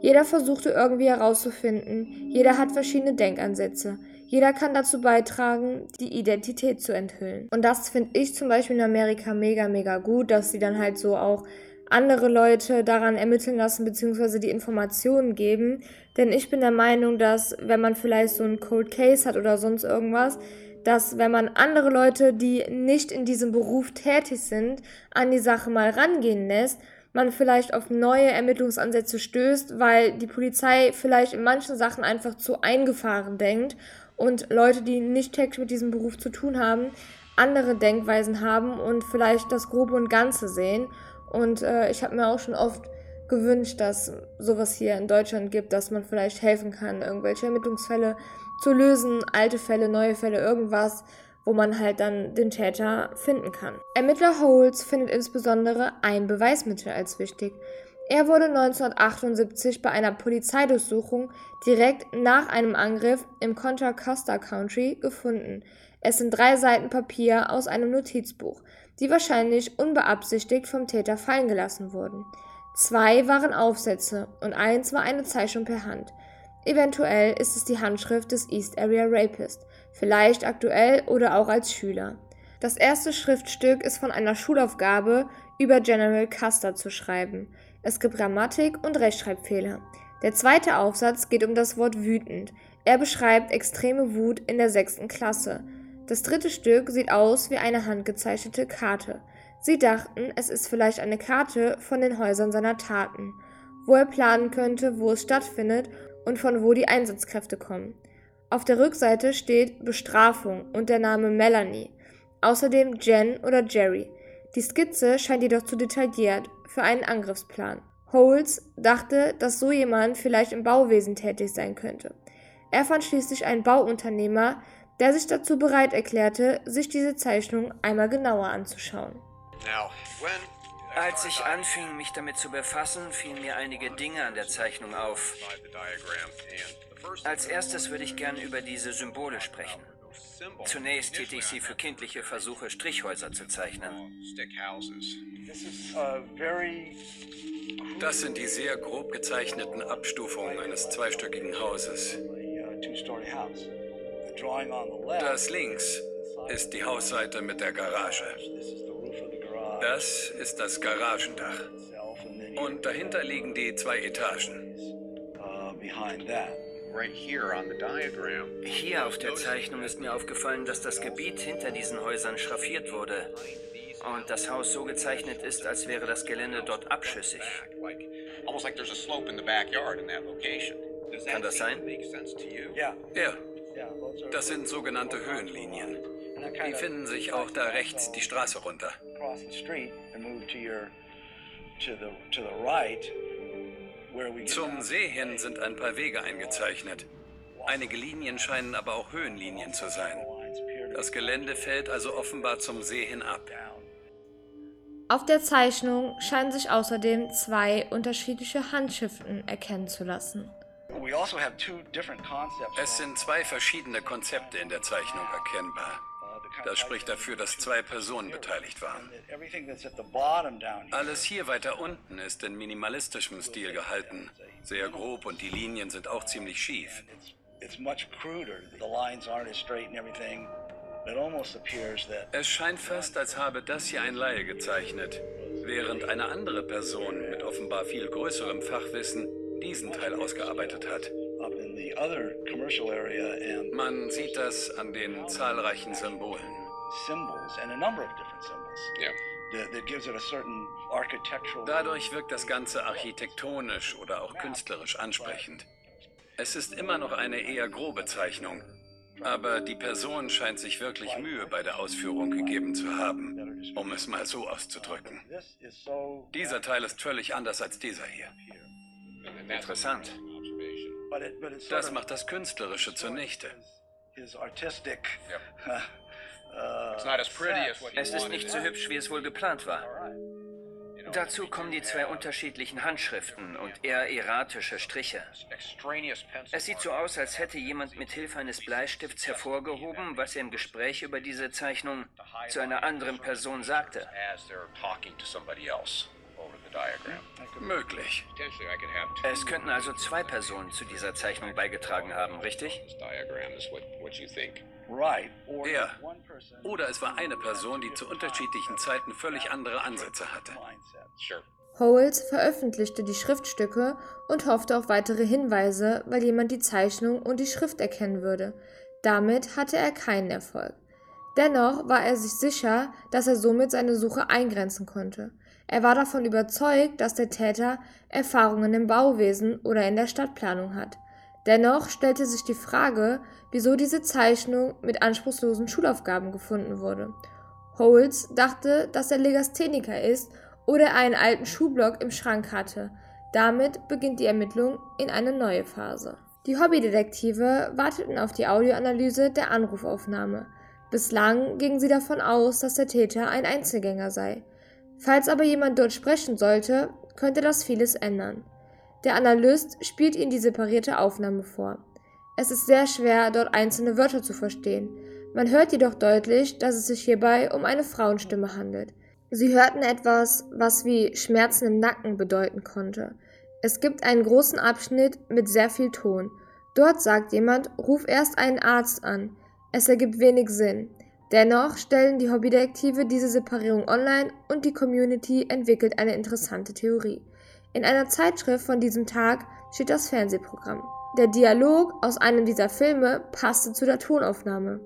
Jeder versuchte irgendwie herauszufinden, jeder hat verschiedene Denkansätze, jeder kann dazu beitragen, die Identität zu enthüllen. Und das finde ich zum Beispiel in Amerika mega, mega gut, dass sie dann halt so auch andere Leute daran ermitteln lassen bzw. die Informationen geben. Denn ich bin der Meinung, dass wenn man vielleicht so einen Cold Case hat oder sonst irgendwas, dass wenn man andere Leute, die nicht in diesem Beruf tätig sind, an die Sache mal rangehen lässt, man vielleicht auf neue Ermittlungsansätze stößt, weil die Polizei vielleicht in manchen Sachen einfach zu eingefahren denkt und Leute, die nicht täglich mit diesem Beruf zu tun haben, andere Denkweisen haben und vielleicht das Grobe und Ganze sehen. Und äh, ich habe mir auch schon oft gewünscht, dass sowas hier in Deutschland gibt, dass man vielleicht helfen kann, irgendwelche Ermittlungsfälle zu lösen, alte Fälle, neue Fälle, irgendwas, wo man halt dann den Täter finden kann. Ermittler Holz findet insbesondere ein Beweismittel als wichtig. Er wurde 1978 bei einer Polizeidurchsuchung direkt nach einem Angriff im Contra Costa Country gefunden. Es sind drei Seiten Papier aus einem Notizbuch, die wahrscheinlich unbeabsichtigt vom Täter fallen gelassen wurden. Zwei waren Aufsätze und eins war eine Zeichnung per Hand. Eventuell ist es die Handschrift des East Area Rapist, vielleicht aktuell oder auch als Schüler. Das erste Schriftstück ist von einer Schulaufgabe über General Custer zu schreiben. Es gibt Grammatik und Rechtschreibfehler. Der zweite Aufsatz geht um das Wort wütend. Er beschreibt extreme Wut in der sechsten Klasse. Das dritte Stück sieht aus wie eine handgezeichnete Karte. Sie dachten, es ist vielleicht eine Karte von den Häusern seiner Taten, wo er planen könnte, wo es stattfindet und von wo die Einsatzkräfte kommen. Auf der Rückseite steht Bestrafung und der Name Melanie, außerdem Jen oder Jerry. Die Skizze scheint jedoch zu detailliert für einen Angriffsplan. Holes dachte, dass so jemand vielleicht im Bauwesen tätig sein könnte. Er fand schließlich einen Bauunternehmer, der sich dazu bereit erklärte, sich diese Zeichnung einmal genauer anzuschauen. Als ich anfing, mich damit zu befassen, fielen mir einige Dinge an der Zeichnung auf. Als erstes würde ich gern über diese Symbole sprechen. Zunächst hielt ich sie für kindliche Versuche, Strichhäuser zu zeichnen. Das sind die sehr grob gezeichneten Abstufungen eines zweistöckigen Hauses. Das links ist die Hausseite mit der Garage. Das ist das Garagendach. Und dahinter liegen die zwei Etagen. Hier auf der Zeichnung ist mir aufgefallen, dass das Gebiet hinter diesen Häusern schraffiert wurde und das Haus so gezeichnet ist, als wäre das Gelände dort abschüssig. Kann das sein? Ja. Das sind sogenannte Höhenlinien. Die finden sich auch da rechts die Straße runter. Zum See hin sind ein paar Wege eingezeichnet. Einige Linien scheinen aber auch Höhenlinien zu sein. Das Gelände fällt also offenbar zum See hin ab. Auf der Zeichnung scheinen sich außerdem zwei unterschiedliche Handschriften erkennen zu lassen. Also es sind zwei verschiedene Konzepte in der Zeichnung erkennbar. Das spricht dafür, dass zwei Personen beteiligt waren. Alles hier weiter unten ist in minimalistischem Stil gehalten. Sehr grob und die Linien sind auch ziemlich schief. Es scheint fast, als habe das hier ein Laie gezeichnet, während eine andere Person mit offenbar viel größerem Fachwissen diesen Teil ausgearbeitet hat. Man sieht das an den zahlreichen Symbolen. Dadurch wirkt das Ganze architektonisch oder auch künstlerisch ansprechend. Es ist immer noch eine eher grobe Zeichnung, aber die Person scheint sich wirklich Mühe bei der Ausführung gegeben zu haben, um es mal so auszudrücken. Dieser Teil ist völlig anders als dieser hier. Interessant. Das macht das Künstlerische zunichte. Es ist nicht so hübsch, wie es wohl geplant war. Dazu kommen die zwei unterschiedlichen Handschriften und eher erratische Striche. Es sieht so aus, als hätte jemand mit Hilfe eines Bleistifts hervorgehoben, was er im Gespräch über diese Zeichnung zu einer anderen Person sagte. Möglich. Es könnten also zwei Personen zu dieser Zeichnung beigetragen haben, richtig? Ja. Oder es war eine Person, die zu unterschiedlichen Zeiten völlig andere Ansätze hatte. Howells veröffentlichte die Schriftstücke und hoffte auf weitere Hinweise, weil jemand die Zeichnung und die Schrift erkennen würde. Damit hatte er keinen Erfolg. Dennoch war er sich sicher, dass er somit seine Suche eingrenzen konnte. Er war davon überzeugt, dass der Täter Erfahrungen im Bauwesen oder in der Stadtplanung hat. Dennoch stellte sich die Frage, wieso diese Zeichnung mit anspruchslosen Schulaufgaben gefunden wurde. Holz dachte, dass er Legastheniker ist oder einen alten Schuhblock im Schrank hatte. Damit beginnt die Ermittlung in eine neue Phase. Die Hobbydetektive warteten auf die Audioanalyse der Anrufaufnahme. Bislang gingen sie davon aus, dass der Täter ein Einzelgänger sei. Falls aber jemand dort sprechen sollte, könnte das vieles ändern. Der Analyst spielt ihnen die separierte Aufnahme vor. Es ist sehr schwer, dort einzelne Wörter zu verstehen. Man hört jedoch deutlich, dass es sich hierbei um eine Frauenstimme handelt. Sie hörten etwas, was wie Schmerzen im Nacken bedeuten konnte. Es gibt einen großen Abschnitt mit sehr viel Ton. Dort sagt jemand, ruf erst einen Arzt an. Es ergibt wenig Sinn. Dennoch stellen die Hobbydetektive diese Separierung online und die Community entwickelt eine interessante Theorie. In einer Zeitschrift von diesem Tag steht das Fernsehprogramm. Der Dialog aus einem dieser Filme passte zu der Tonaufnahme.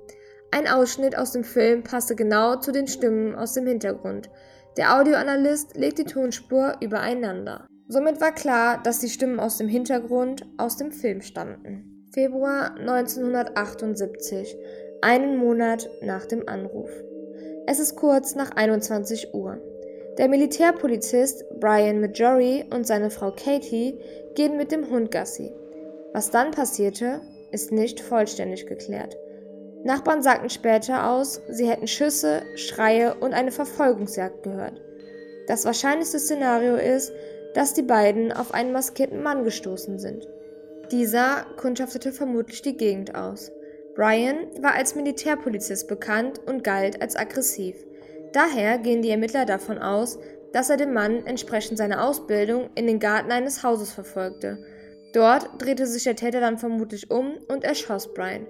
Ein Ausschnitt aus dem Film passte genau zu den Stimmen aus dem Hintergrund. Der Audioanalyst legt die Tonspur übereinander. Somit war klar, dass die Stimmen aus dem Hintergrund aus dem Film stammten. Februar 1978 einen Monat nach dem Anruf. Es ist kurz nach 21 Uhr. Der Militärpolizist Brian Majori und seine Frau Katie gehen mit dem Hund Gassi. Was dann passierte, ist nicht vollständig geklärt. Nachbarn sagten später aus, sie hätten Schüsse, Schreie und eine Verfolgungsjagd gehört. Das wahrscheinlichste Szenario ist, dass die beiden auf einen maskierten Mann gestoßen sind. Dieser kundschaftete vermutlich die Gegend aus. Brian war als Militärpolizist bekannt und galt als aggressiv. Daher gehen die Ermittler davon aus, dass er den Mann entsprechend seiner Ausbildung in den Garten eines Hauses verfolgte. Dort drehte sich der Täter dann vermutlich um und erschoss Brian.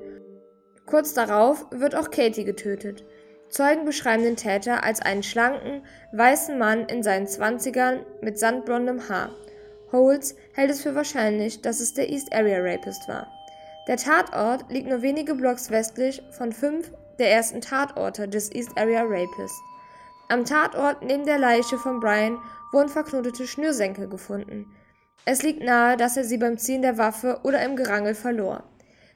Kurz darauf wird auch Katie getötet. Zeugen beschreiben den Täter als einen schlanken, weißen Mann in seinen Zwanzigern mit sandblondem Haar. Holtz hält es für wahrscheinlich, dass es der East Area Rapist war. Der Tatort liegt nur wenige Blocks westlich von fünf der ersten Tatorte des East Area Rapists. Am Tatort neben der Leiche von Brian wurden verknotete Schnürsenkel gefunden. Es liegt nahe, dass er sie beim Ziehen der Waffe oder im Gerangel verlor.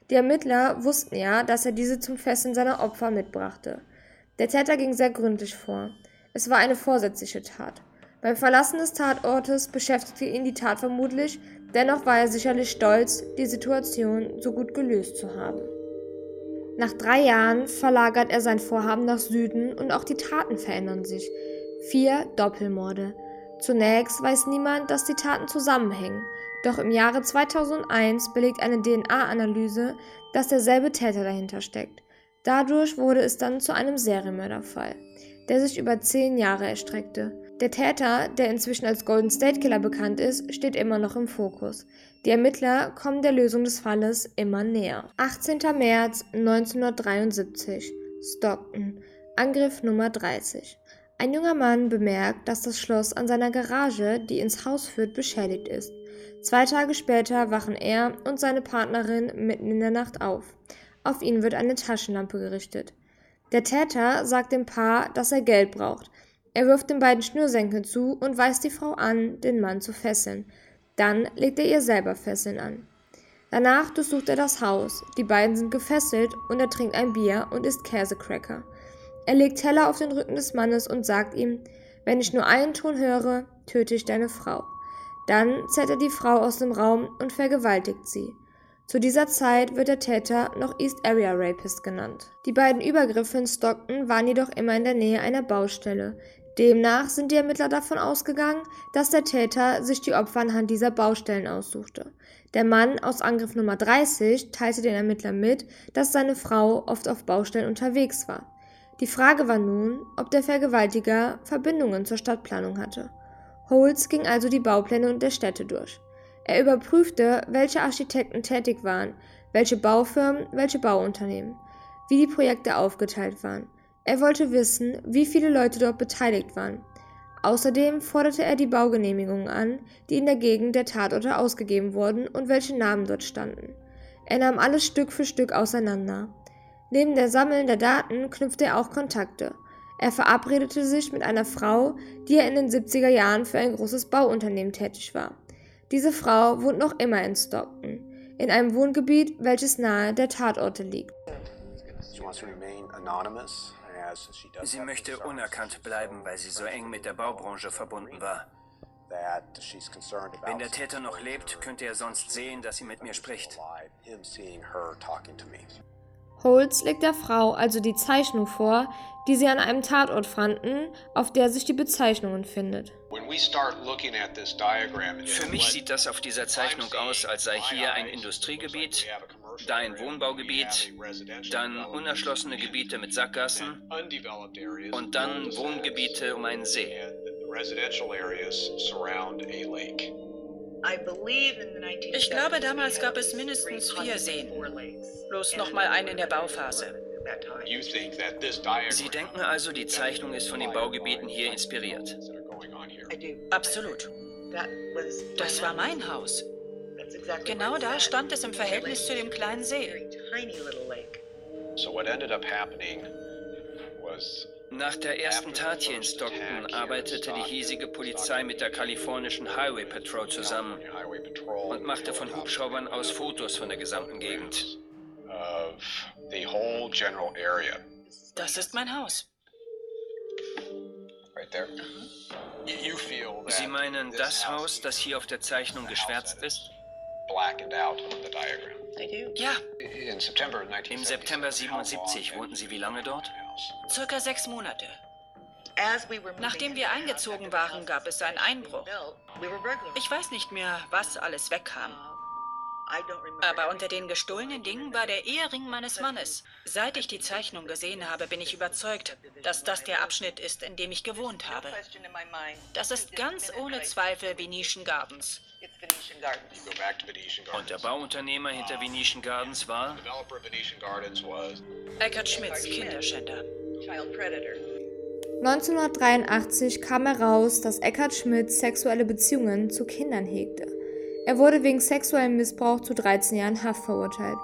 Die Ermittler wussten ja, dass er diese zum Fesseln seiner Opfer mitbrachte. Der Täter ging sehr gründlich vor. Es war eine vorsätzliche Tat. Beim Verlassen des Tatortes beschäftigte ihn die Tat vermutlich, Dennoch war er sicherlich stolz, die Situation so gut gelöst zu haben. Nach drei Jahren verlagert er sein Vorhaben nach Süden und auch die Taten verändern sich. Vier Doppelmorde. Zunächst weiß niemand, dass die Taten zusammenhängen. Doch im Jahre 2001 belegt eine DNA-Analyse, dass derselbe Täter dahinter steckt. Dadurch wurde es dann zu einem Serienmörderfall, der sich über zehn Jahre erstreckte. Der Täter, der inzwischen als Golden State Killer bekannt ist, steht immer noch im Fokus. Die Ermittler kommen der Lösung des Falles immer näher. 18. März 1973. Stockton. Angriff Nummer 30. Ein junger Mann bemerkt, dass das Schloss an seiner Garage, die ins Haus führt, beschädigt ist. Zwei Tage später wachen er und seine Partnerin mitten in der Nacht auf. Auf ihn wird eine Taschenlampe gerichtet. Der Täter sagt dem Paar, dass er Geld braucht. Er wirft den beiden Schnürsenkel zu und weist die Frau an, den Mann zu fesseln. Dann legt er ihr selber Fesseln an. Danach durchsucht er das Haus. Die beiden sind gefesselt und er trinkt ein Bier und isst Käsecracker. Er legt Teller auf den Rücken des Mannes und sagt ihm, wenn ich nur einen Ton höre, töte ich deine Frau. Dann zerrt er die Frau aus dem Raum und vergewaltigt sie. Zu dieser Zeit wird der Täter noch East Area Rapist genannt. Die beiden Übergriffe in Stockton waren jedoch immer in der Nähe einer Baustelle. Demnach sind die Ermittler davon ausgegangen, dass der Täter sich die Opfer anhand dieser Baustellen aussuchte. Der Mann aus Angriff Nummer 30 teilte den Ermittlern mit, dass seine Frau oft auf Baustellen unterwegs war. Die Frage war nun, ob der Vergewaltiger Verbindungen zur Stadtplanung hatte. Holz ging also die Baupläne der Städte durch. Er überprüfte, welche Architekten tätig waren, welche Baufirmen, welche Bauunternehmen, wie die Projekte aufgeteilt waren. Er wollte wissen, wie viele Leute dort beteiligt waren. Außerdem forderte er die Baugenehmigungen an, die in der Gegend der Tatorte ausgegeben wurden und welche Namen dort standen. Er nahm alles Stück für Stück auseinander. Neben der Sammeln der Daten knüpfte er auch Kontakte. Er verabredete sich mit einer Frau, die er in den 70er Jahren für ein großes Bauunternehmen tätig war. Diese Frau wohnt noch immer in Stockton, in einem Wohngebiet, welches nahe der Tatorte liegt. Sie möchte unerkannt bleiben, weil sie so eng mit der Baubranche verbunden war. Wenn der Täter noch lebt, könnte er sonst sehen, dass sie mit mir spricht. Holz legt der Frau also die Zeichnung vor, die sie an einem Tatort fanden, auf der sich die Bezeichnungen findet. Für mich sieht das auf dieser Zeichnung aus, als sei hier ein Industriegebiet, da ein Wohnbaugebiet, dann unerschlossene Gebiete mit Sackgassen und dann Wohngebiete um einen See. Ich glaube, damals gab es mindestens vier Seen. Bloß noch mal einen in der Bauphase. Sie denken also, die Zeichnung ist von den Baugebieten hier inspiriert? Absolut. Das war mein Haus. Genau da stand es im Verhältnis zu dem kleinen See. Nach der ersten Tat hier in Stockton arbeitete die hiesige Polizei mit der kalifornischen Highway Patrol zusammen und machte von Hubschraubern aus Fotos von der gesamten Gegend. Das ist mein Haus. Sie meinen das Haus, das hier auf der Zeichnung geschwärzt ist? Ja. Im September 77 wohnten Sie wie lange dort? Circa sechs Monate. Nachdem wir eingezogen waren, gab es einen Einbruch. Ich weiß nicht mehr, was alles wegkam. Aber unter den gestohlenen Dingen war der Ehering meines Mannes. Seit ich die Zeichnung gesehen habe, bin ich überzeugt, dass das der Abschnitt ist, in dem ich gewohnt habe. Das ist ganz ohne Zweifel Venetian Gardens. Und der Bauunternehmer hinter Venetian Gardens war? Eckert Schmitz, Kinderschänder. 1983 kam heraus, dass Eckhard Schmidt sexuelle Beziehungen zu Kindern hegte. Er wurde wegen sexuellem Missbrauch zu 13 Jahren Haft verurteilt.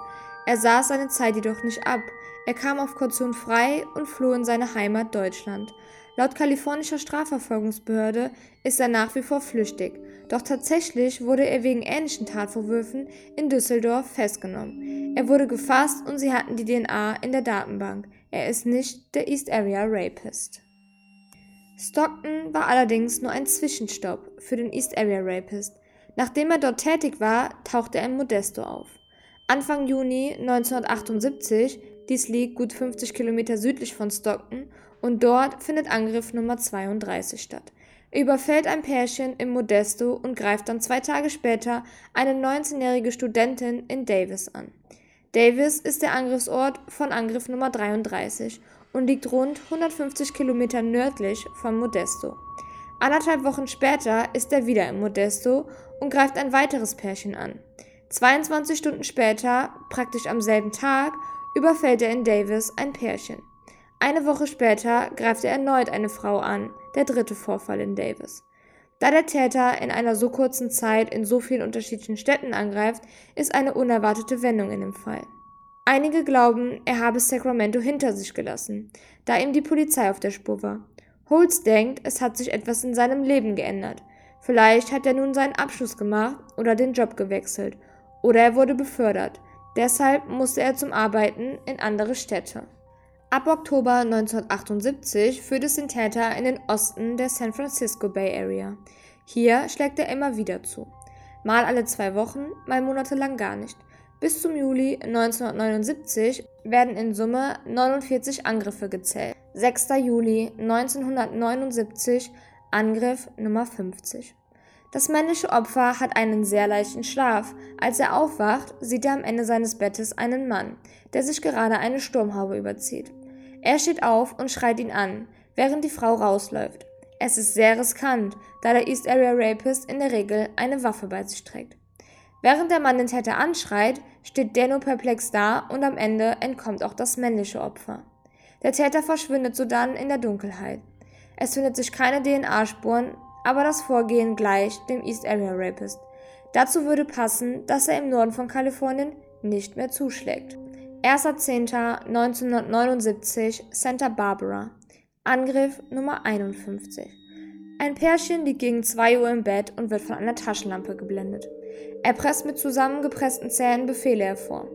Er saß seine Zeit jedoch nicht ab. Er kam auf Kaution frei und floh in seine Heimat Deutschland. Laut kalifornischer Strafverfolgungsbehörde ist er nach wie vor flüchtig, doch tatsächlich wurde er wegen ähnlichen Tatvorwürfen in Düsseldorf festgenommen. Er wurde gefasst und sie hatten die DNA in der Datenbank. Er ist nicht der East Area Rapist. Stockton war allerdings nur ein Zwischenstopp für den East Area Rapist. Nachdem er dort tätig war, tauchte er in Modesto auf. Anfang Juni 1978, dies liegt gut 50 Kilometer südlich von Stockton, und dort findet Angriff Nummer 32 statt. Er überfällt ein Pärchen in Modesto und greift dann zwei Tage später eine 19-jährige Studentin in Davis an. Davis ist der Angriffsort von Angriff Nummer 33 und liegt rund 150 Kilometer nördlich von Modesto. Anderthalb Wochen später ist er wieder in Modesto und greift ein weiteres Pärchen an. 22 Stunden später, praktisch am selben Tag, überfällt er in Davis ein Pärchen. Eine Woche später greift er erneut eine Frau an, der dritte Vorfall in Davis. Da der Täter in einer so kurzen Zeit in so vielen unterschiedlichen Städten angreift, ist eine unerwartete Wendung in dem Fall. Einige glauben, er habe Sacramento hinter sich gelassen, da ihm die Polizei auf der Spur war. Holz denkt, es hat sich etwas in seinem Leben geändert. Vielleicht hat er nun seinen Abschluss gemacht oder den Job gewechselt. Oder er wurde befördert. Deshalb musste er zum Arbeiten in andere Städte. Ab Oktober 1978 führt es den Täter in den Osten der San Francisco Bay Area. Hier schlägt er immer wieder zu. Mal alle zwei Wochen, mal monatelang gar nicht. Bis zum Juli 1979 werden in Summe 49 Angriffe gezählt. 6. Juli 1979 Angriff Nummer 50. Das männliche Opfer hat einen sehr leichten Schlaf. Als er aufwacht, sieht er am Ende seines Bettes einen Mann, der sich gerade eine Sturmhaube überzieht. Er steht auf und schreit ihn an, während die Frau rausläuft. Es ist sehr riskant, da der East Area Rapist in der Regel eine Waffe bei sich trägt. Während der Mann den Täter anschreit, steht der nur perplex da und am Ende entkommt auch das männliche Opfer. Der Täter verschwindet sodann in der Dunkelheit. Es findet sich keine DNA-Spuren, aber das Vorgehen gleicht dem East Area Rapist. Dazu würde passen, dass er im Norden von Kalifornien nicht mehr zuschlägt. 1.10.1979 Santa Barbara. Angriff Nummer 51. Ein Pärchen liegt gegen 2 Uhr im Bett und wird von einer Taschenlampe geblendet. Er presst mit zusammengepressten Zähnen Befehle hervor.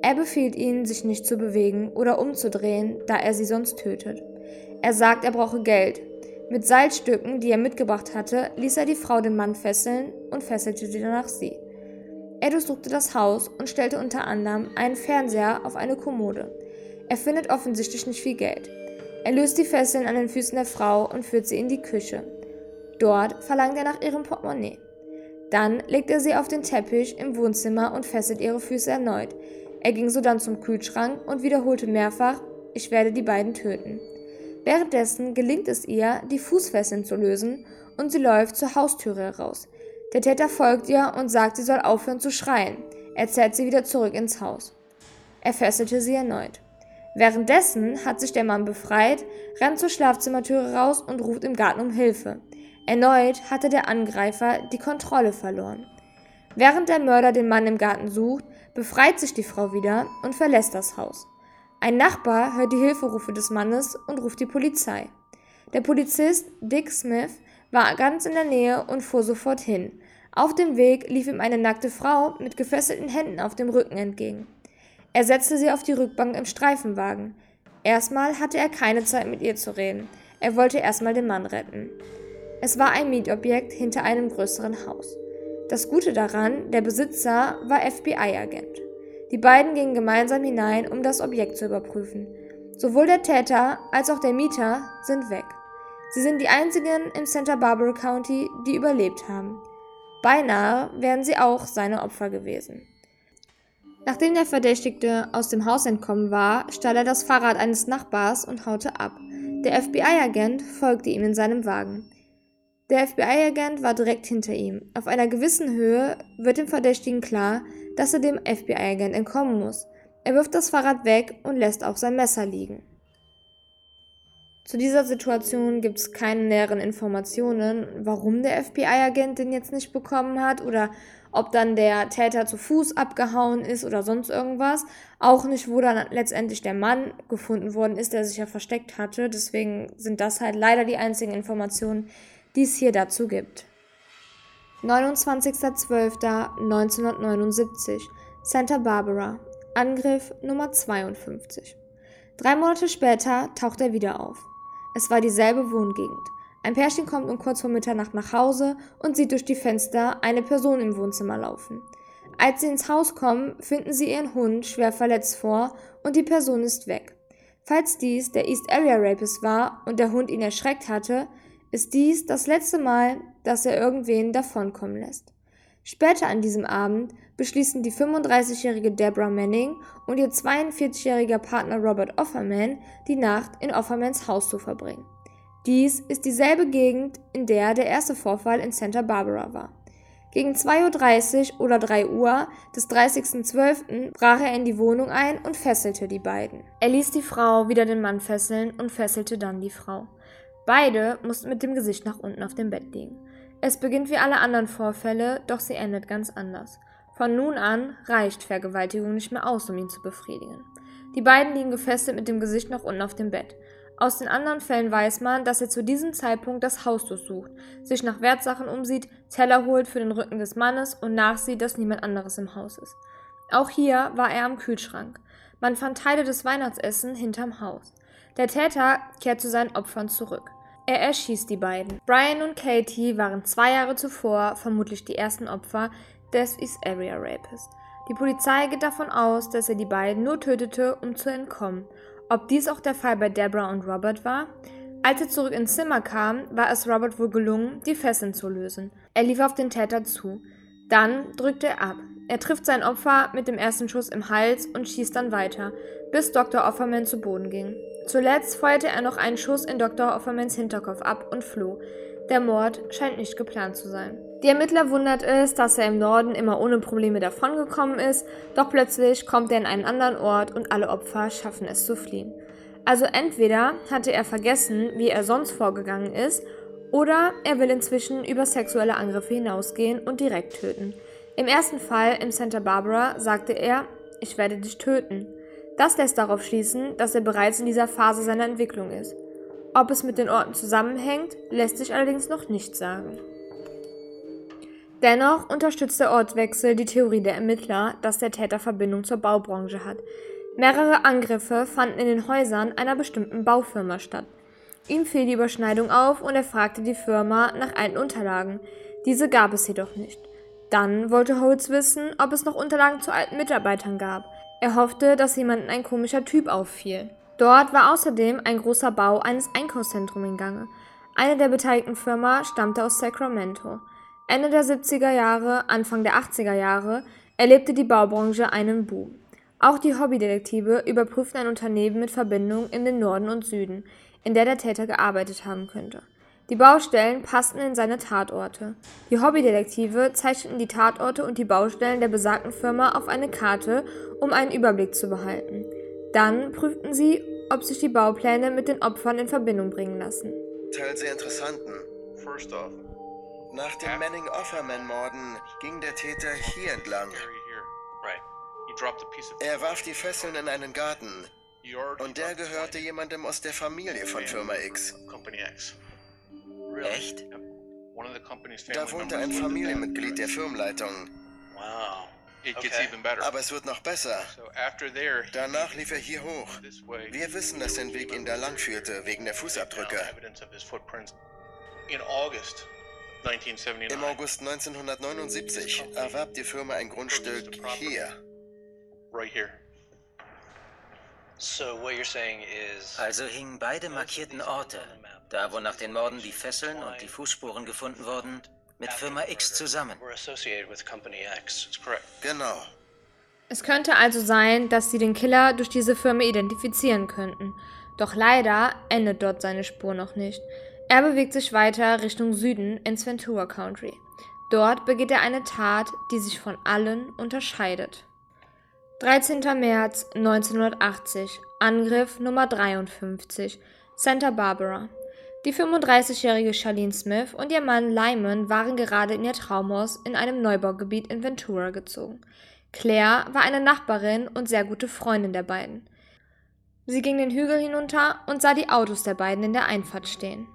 Er befiehlt ihnen, sich nicht zu bewegen oder umzudrehen, da er sie sonst tötet. Er sagt, er brauche Geld. Mit Seilstücken, die er mitgebracht hatte, ließ er die Frau den Mann fesseln und fesselte sie danach sie. Er durchsuchte das Haus und stellte unter anderem einen Fernseher auf eine Kommode. Er findet offensichtlich nicht viel Geld. Er löst die Fesseln an den Füßen der Frau und führt sie in die Küche. Dort verlangt er nach ihrem Portemonnaie. Dann legt er sie auf den Teppich im Wohnzimmer und fesselt ihre Füße erneut. Er ging sodann zum Kühlschrank und wiederholte mehrfach, ich werde die beiden töten. Währenddessen gelingt es ihr, die Fußfesseln zu lösen und sie läuft zur Haustüre heraus. Der Täter folgt ihr und sagt, sie soll aufhören zu schreien. Er zerrt sie wieder zurück ins Haus. Er fesselte sie erneut. Währenddessen hat sich der Mann befreit, rennt zur Schlafzimmertüre raus und ruft im Garten um Hilfe. Erneut hatte der Angreifer die Kontrolle verloren. Während der Mörder den Mann im Garten sucht, befreit sich die Frau wieder und verlässt das Haus. Ein Nachbar hört die Hilferufe des Mannes und ruft die Polizei. Der Polizist Dick Smith war ganz in der Nähe und fuhr sofort hin. Auf dem Weg lief ihm eine nackte Frau mit gefesselten Händen auf dem Rücken entgegen. Er setzte sie auf die Rückbank im Streifenwagen. Erstmal hatte er keine Zeit mit ihr zu reden. Er wollte erstmal den Mann retten. Es war ein Mietobjekt hinter einem größeren Haus. Das Gute daran, der Besitzer war FBI-Agent. Die beiden gingen gemeinsam hinein, um das Objekt zu überprüfen. Sowohl der Täter als auch der Mieter sind weg. Sie sind die einzigen im Santa Barbara County, die überlebt haben. Beinahe wären sie auch seine Opfer gewesen. Nachdem der Verdächtigte aus dem Haus entkommen war, stahl er das Fahrrad eines Nachbars und haute ab. Der FBI-Agent folgte ihm in seinem Wagen. Der FBI-Agent war direkt hinter ihm. Auf einer gewissen Höhe wird dem Verdächtigen klar, dass er dem FBI-Agent entkommen muss. Er wirft das Fahrrad weg und lässt auch sein Messer liegen. Zu dieser Situation gibt es keine näheren Informationen, warum der FBI-Agent den jetzt nicht bekommen hat oder ob dann der Täter zu Fuß abgehauen ist oder sonst irgendwas. Auch nicht, wo dann letztendlich der Mann gefunden worden ist, der sich ja versteckt hatte. Deswegen sind das halt leider die einzigen Informationen, die es hier dazu gibt. 29.12.1979 Santa Barbara Angriff Nummer 52 Drei Monate später taucht er wieder auf. Es war dieselbe Wohngegend. Ein Pärchen kommt um kurz vor Mitternacht nach Hause und sieht durch die Fenster eine Person im Wohnzimmer laufen. Als sie ins Haus kommen, finden sie ihren Hund schwer verletzt vor und die Person ist weg. Falls dies der East Area Rapist war und der Hund ihn erschreckt hatte, ist dies das letzte Mal, dass er irgendwen davonkommen lässt. Später an diesem Abend beschließen die 35-jährige Deborah Manning und ihr 42-jähriger Partner Robert Offerman, die Nacht in Offermans Haus zu verbringen. Dies ist dieselbe Gegend, in der der erste Vorfall in Santa Barbara war. Gegen 2.30 Uhr oder 3 Uhr des 30.12. brach er in die Wohnung ein und fesselte die beiden. Er ließ die Frau wieder den Mann fesseln und fesselte dann die Frau. Beide mussten mit dem Gesicht nach unten auf dem Bett liegen. Es beginnt wie alle anderen Vorfälle, doch sie endet ganz anders. Von nun an reicht Vergewaltigung nicht mehr aus, um ihn zu befriedigen. Die beiden liegen gefesselt mit dem Gesicht nach unten auf dem Bett. Aus den anderen Fällen weiß man, dass er zu diesem Zeitpunkt das Haus durchsucht, sich nach Wertsachen umsieht, Teller holt für den Rücken des Mannes und nachsieht, dass niemand anderes im Haus ist. Auch hier war er am Kühlschrank. Man fand Teile des Weihnachtsessen hinterm Haus. Der Täter kehrt zu seinen Opfern zurück. Er erschießt die beiden. Brian und Katie waren zwei Jahre zuvor vermutlich die ersten Opfer des East Area Rapist. Die Polizei geht davon aus, dass er die beiden nur tötete, um zu entkommen. Ob dies auch der Fall bei Deborah und Robert war? Als er zurück ins Zimmer kam, war es Robert wohl gelungen, die Fesseln zu lösen. Er lief auf den Täter zu. Dann drückte er ab. Er trifft sein Opfer mit dem ersten Schuss im Hals und schießt dann weiter, bis Dr. Offerman zu Boden ging. Zuletzt feuerte er noch einen Schuss in Dr. Offermans Hinterkopf ab und floh. Der Mord scheint nicht geplant zu sein. Die Ermittler wundert es, dass er im Norden immer ohne Probleme davongekommen ist, doch plötzlich kommt er in einen anderen Ort und alle Opfer schaffen es zu fliehen. Also entweder hatte er vergessen, wie er sonst vorgegangen ist, oder er will inzwischen über sexuelle Angriffe hinausgehen und direkt töten. Im ersten Fall im Santa Barbara sagte er, ich werde dich töten. Das lässt darauf schließen, dass er bereits in dieser Phase seiner Entwicklung ist. Ob es mit den Orten zusammenhängt, lässt sich allerdings noch nicht sagen. Dennoch unterstützt der Ortswechsel die Theorie der Ermittler, dass der Täter Verbindung zur Baubranche hat. Mehrere Angriffe fanden in den Häusern einer bestimmten Baufirma statt. Ihm fiel die Überschneidung auf und er fragte die Firma nach alten Unterlagen. Diese gab es jedoch nicht. Dann wollte Holtz wissen, ob es noch Unterlagen zu alten Mitarbeitern gab. Er hoffte, dass jemandem ein komischer Typ auffiel. Dort war außerdem ein großer Bau eines Einkaufszentrums in Gange. Eine der beteiligten Firma stammte aus Sacramento. Ende der 70er Jahre, Anfang der 80er Jahre erlebte die Baubranche einen Boom. Auch die Hobbydetektive überprüften ein Unternehmen mit Verbindung in den Norden und Süden, in der der Täter gearbeitet haben könnte. Die Baustellen passten in seine Tatorte. Die Hobbydetektive zeichneten die Tatorte und die Baustellen der besagten Firma auf eine Karte, um einen Überblick zu behalten. Dann prüften sie, ob sich die Baupläne mit den Opfern in Verbindung bringen lassen. Teil sehr interessanten. Nach den Manning-Offerman-Morden ging der Täter hier entlang. Er warf die Fesseln in einen Garten. Und der gehörte jemandem aus der Familie von Firma X. Echt? Da wohnte ein Familienmitglied der Firmenleitung. Aber es wird noch besser. Danach lief er hier hoch. Wir wissen, dass sein Weg ihn da lang führte, wegen der Fußabdrücke. Im August 1979 erwarb die Firma ein Grundstück hier. Also hingen beide markierten Orte, da wo nach den Morden die Fesseln und die Fußspuren gefunden wurden, mit Firma X zusammen. Genau. Es könnte also sein, dass sie den Killer durch diese Firma identifizieren könnten. Doch leider endet dort seine Spur noch nicht. Er bewegt sich weiter Richtung Süden ins Ventura Country. Dort begeht er eine Tat, die sich von allen unterscheidet. 13. März 1980, Angriff Nummer 53, Santa Barbara. Die 35-jährige Charlene Smith und ihr Mann Lyman waren gerade in ihr Traumhaus in einem Neubaugebiet in Ventura gezogen. Claire war eine Nachbarin und sehr gute Freundin der beiden. Sie ging den Hügel hinunter und sah die Autos der beiden in der Einfahrt stehen.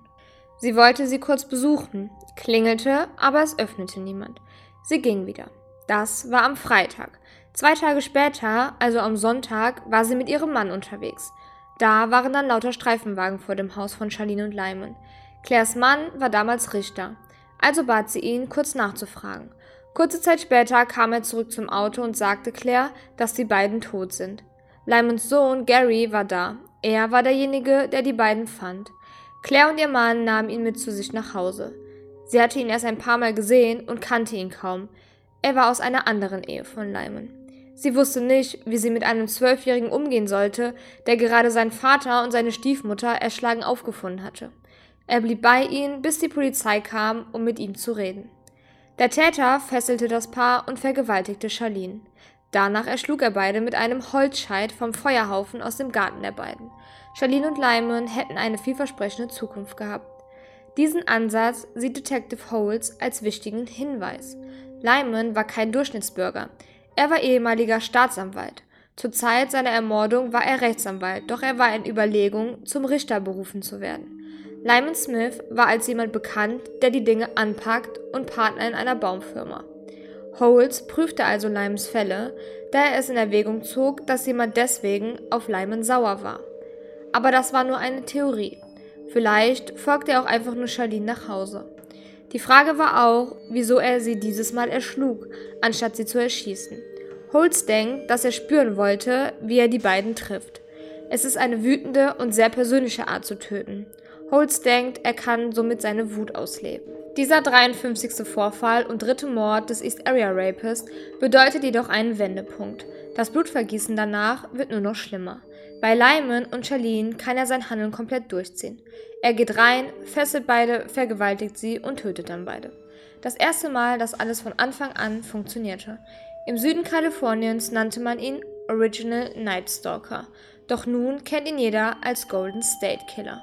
Sie wollte sie kurz besuchen, klingelte, aber es öffnete niemand. Sie ging wieder. Das war am Freitag. Zwei Tage später, also am Sonntag, war sie mit ihrem Mann unterwegs. Da waren dann lauter Streifenwagen vor dem Haus von Charlene und Lyman. Claires Mann war damals Richter. Also bat sie ihn, kurz nachzufragen. Kurze Zeit später kam er zurück zum Auto und sagte Claire, dass die beiden tot sind. Lymans Sohn Gary war da. Er war derjenige, der die beiden fand. Claire und ihr Mann nahmen ihn mit zu sich nach Hause. Sie hatte ihn erst ein paar Mal gesehen und kannte ihn kaum. Er war aus einer anderen Ehe von Lyman. Sie wusste nicht, wie sie mit einem Zwölfjährigen umgehen sollte, der gerade seinen Vater und seine Stiefmutter erschlagen aufgefunden hatte. Er blieb bei ihnen, bis die Polizei kam, um mit ihm zu reden. Der Täter fesselte das Paar und vergewaltigte Charlene. Danach erschlug er beide mit einem Holzscheit vom Feuerhaufen aus dem Garten der beiden. Charlene und Lyman hätten eine vielversprechende Zukunft gehabt. Diesen Ansatz sieht Detective Holtz als wichtigen Hinweis. Lyman war kein Durchschnittsbürger. Er war ehemaliger Staatsanwalt. Zur Zeit seiner Ermordung war er Rechtsanwalt, doch er war in Überlegung, zum Richter berufen zu werden. Lyman Smith war als jemand bekannt, der die Dinge anpackt und Partner in einer Baumfirma. Holtz prüfte also Lymans Fälle, da er es in Erwägung zog, dass jemand deswegen auf Lyman sauer war. Aber das war nur eine Theorie. Vielleicht folgte er auch einfach nur Charlene nach Hause. Die Frage war auch, wieso er sie dieses Mal erschlug, anstatt sie zu erschießen. Holz denkt, dass er spüren wollte, wie er die beiden trifft. Es ist eine wütende und sehr persönliche Art zu töten. Holz denkt, er kann somit seine Wut ausleben. Dieser 53. Vorfall und dritte Mord des East Area Rapist bedeutet jedoch einen Wendepunkt. Das Blutvergießen danach wird nur noch schlimmer. Bei Lyman und Charlene kann er sein Handeln komplett durchziehen. Er geht rein, fesselt beide, vergewaltigt sie und tötet dann beide. Das erste Mal, dass alles von Anfang an funktionierte. Im Süden Kaliforniens nannte man ihn Original Night Stalker, doch nun kennt ihn jeder als Golden State Killer.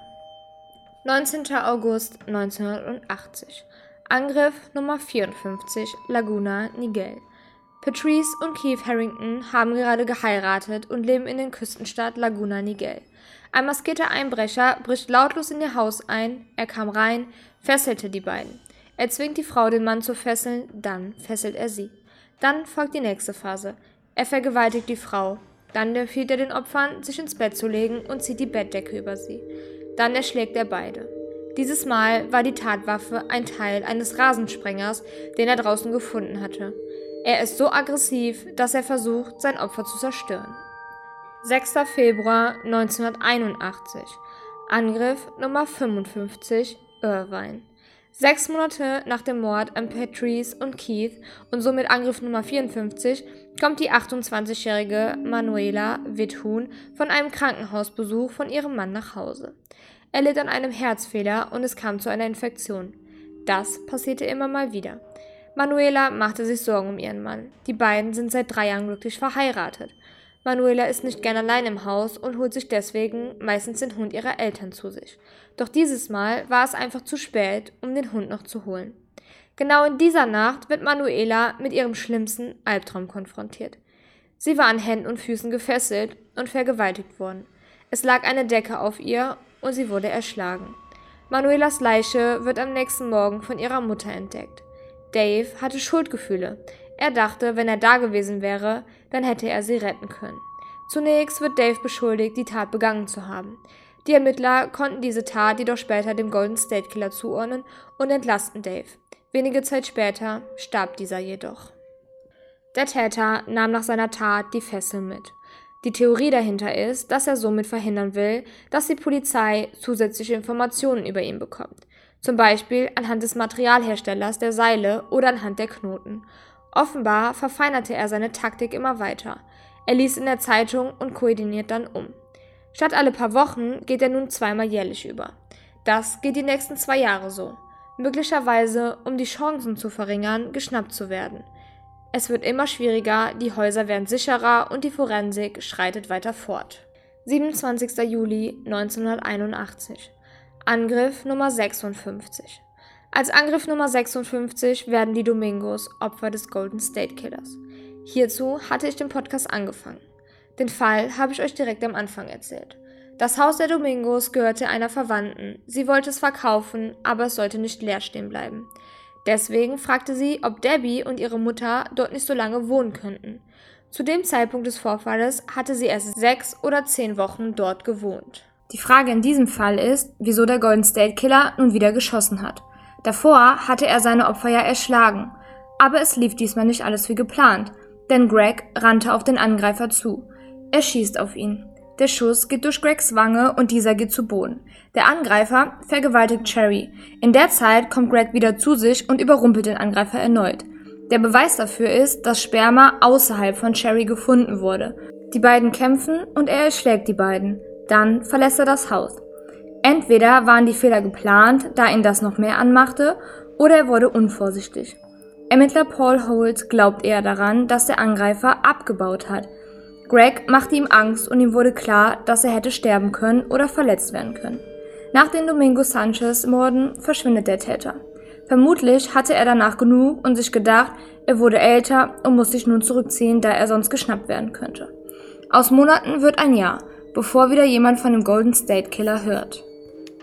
19. August 1980 Angriff Nummer 54 Laguna Niguel Patrice und Keith Harrington haben gerade geheiratet und leben in den Küstenstadt Laguna Niguel. Ein maskierter Einbrecher bricht lautlos in ihr Haus ein, er kam rein, fesselte die beiden. Er zwingt die Frau, den Mann zu fesseln, dann fesselt er sie. Dann folgt die nächste Phase. Er vergewaltigt die Frau. Dann empfiehlt er den Opfern, sich ins Bett zu legen und zieht die Bettdecke über sie. Dann erschlägt er beide. Dieses Mal war die Tatwaffe ein Teil eines Rasensprengers, den er draußen gefunden hatte. Er ist so aggressiv, dass er versucht, sein Opfer zu zerstören. 6. Februar 1981. Angriff Nummer 55, Irvine. Sechs Monate nach dem Mord an Patrice und Keith und somit Angriff Nummer 54 kommt die 28-jährige Manuela Withun von einem Krankenhausbesuch von ihrem Mann nach Hause. Er litt an einem Herzfehler und es kam zu einer Infektion. Das passierte immer mal wieder. Manuela machte sich Sorgen um ihren Mann. Die beiden sind seit drei Jahren glücklich verheiratet. Manuela ist nicht gern allein im Haus und holt sich deswegen meistens den Hund ihrer Eltern zu sich. Doch dieses Mal war es einfach zu spät, um den Hund noch zu holen. Genau in dieser Nacht wird Manuela mit ihrem schlimmsten Albtraum konfrontiert. Sie war an Händen und Füßen gefesselt und vergewaltigt worden. Es lag eine Decke auf ihr und sie wurde erschlagen. Manuelas Leiche wird am nächsten Morgen von ihrer Mutter entdeckt. Dave hatte Schuldgefühle. Er dachte, wenn er da gewesen wäre, dann hätte er sie retten können. Zunächst wird Dave beschuldigt, die Tat begangen zu haben. Die Ermittler konnten diese Tat jedoch später dem Golden State Killer zuordnen und entlasten Dave. Wenige Zeit später starb dieser jedoch. Der Täter nahm nach seiner Tat die Fessel mit. Die Theorie dahinter ist, dass er somit verhindern will, dass die Polizei zusätzliche Informationen über ihn bekommt, zum Beispiel anhand des Materialherstellers der Seile oder anhand der Knoten. Offenbar verfeinerte er seine Taktik immer weiter. Er liest in der Zeitung und koordiniert dann um. Statt alle paar Wochen geht er nun zweimal jährlich über. Das geht die nächsten zwei Jahre so. Möglicherweise, um die Chancen zu verringern, geschnappt zu werden. Es wird immer schwieriger, die Häuser werden sicherer und die Forensik schreitet weiter fort. 27. Juli 1981. Angriff Nummer 56. Als Angriff Nummer 56 werden die Domingos Opfer des Golden State Killers. Hierzu hatte ich den Podcast angefangen. Den Fall habe ich euch direkt am Anfang erzählt. Das Haus der Domingos gehörte einer Verwandten. Sie wollte es verkaufen, aber es sollte nicht leer stehen bleiben. Deswegen fragte sie, ob Debbie und ihre Mutter dort nicht so lange wohnen könnten. Zu dem Zeitpunkt des Vorfalles hatte sie erst sechs oder zehn Wochen dort gewohnt. Die Frage in diesem Fall ist, wieso der Golden State Killer nun wieder geschossen hat. Davor hatte er seine Opfer ja erschlagen. Aber es lief diesmal nicht alles wie geplant, denn Greg rannte auf den Angreifer zu. Er schießt auf ihn. Der Schuss geht durch Gregs Wange und dieser geht zu Boden. Der Angreifer vergewaltigt Cherry. In der Zeit kommt Greg wieder zu sich und überrumpelt den Angreifer erneut. Der Beweis dafür ist, dass Sperma außerhalb von Cherry gefunden wurde. Die beiden kämpfen und er erschlägt die beiden. Dann verlässt er das Haus. Entweder waren die Fehler geplant, da ihn das noch mehr anmachte, oder er wurde unvorsichtig. Ermittler Paul Holt glaubt eher daran, dass der Angreifer abgebaut hat – Greg machte ihm Angst und ihm wurde klar, dass er hätte sterben können oder verletzt werden können. Nach den Domingo Sanchez-Morden verschwindet der Täter. Vermutlich hatte er danach genug und sich gedacht, er wurde älter und muss sich nun zurückziehen, da er sonst geschnappt werden könnte. Aus Monaten wird ein Jahr, bevor wieder jemand von dem Golden State Killer hört.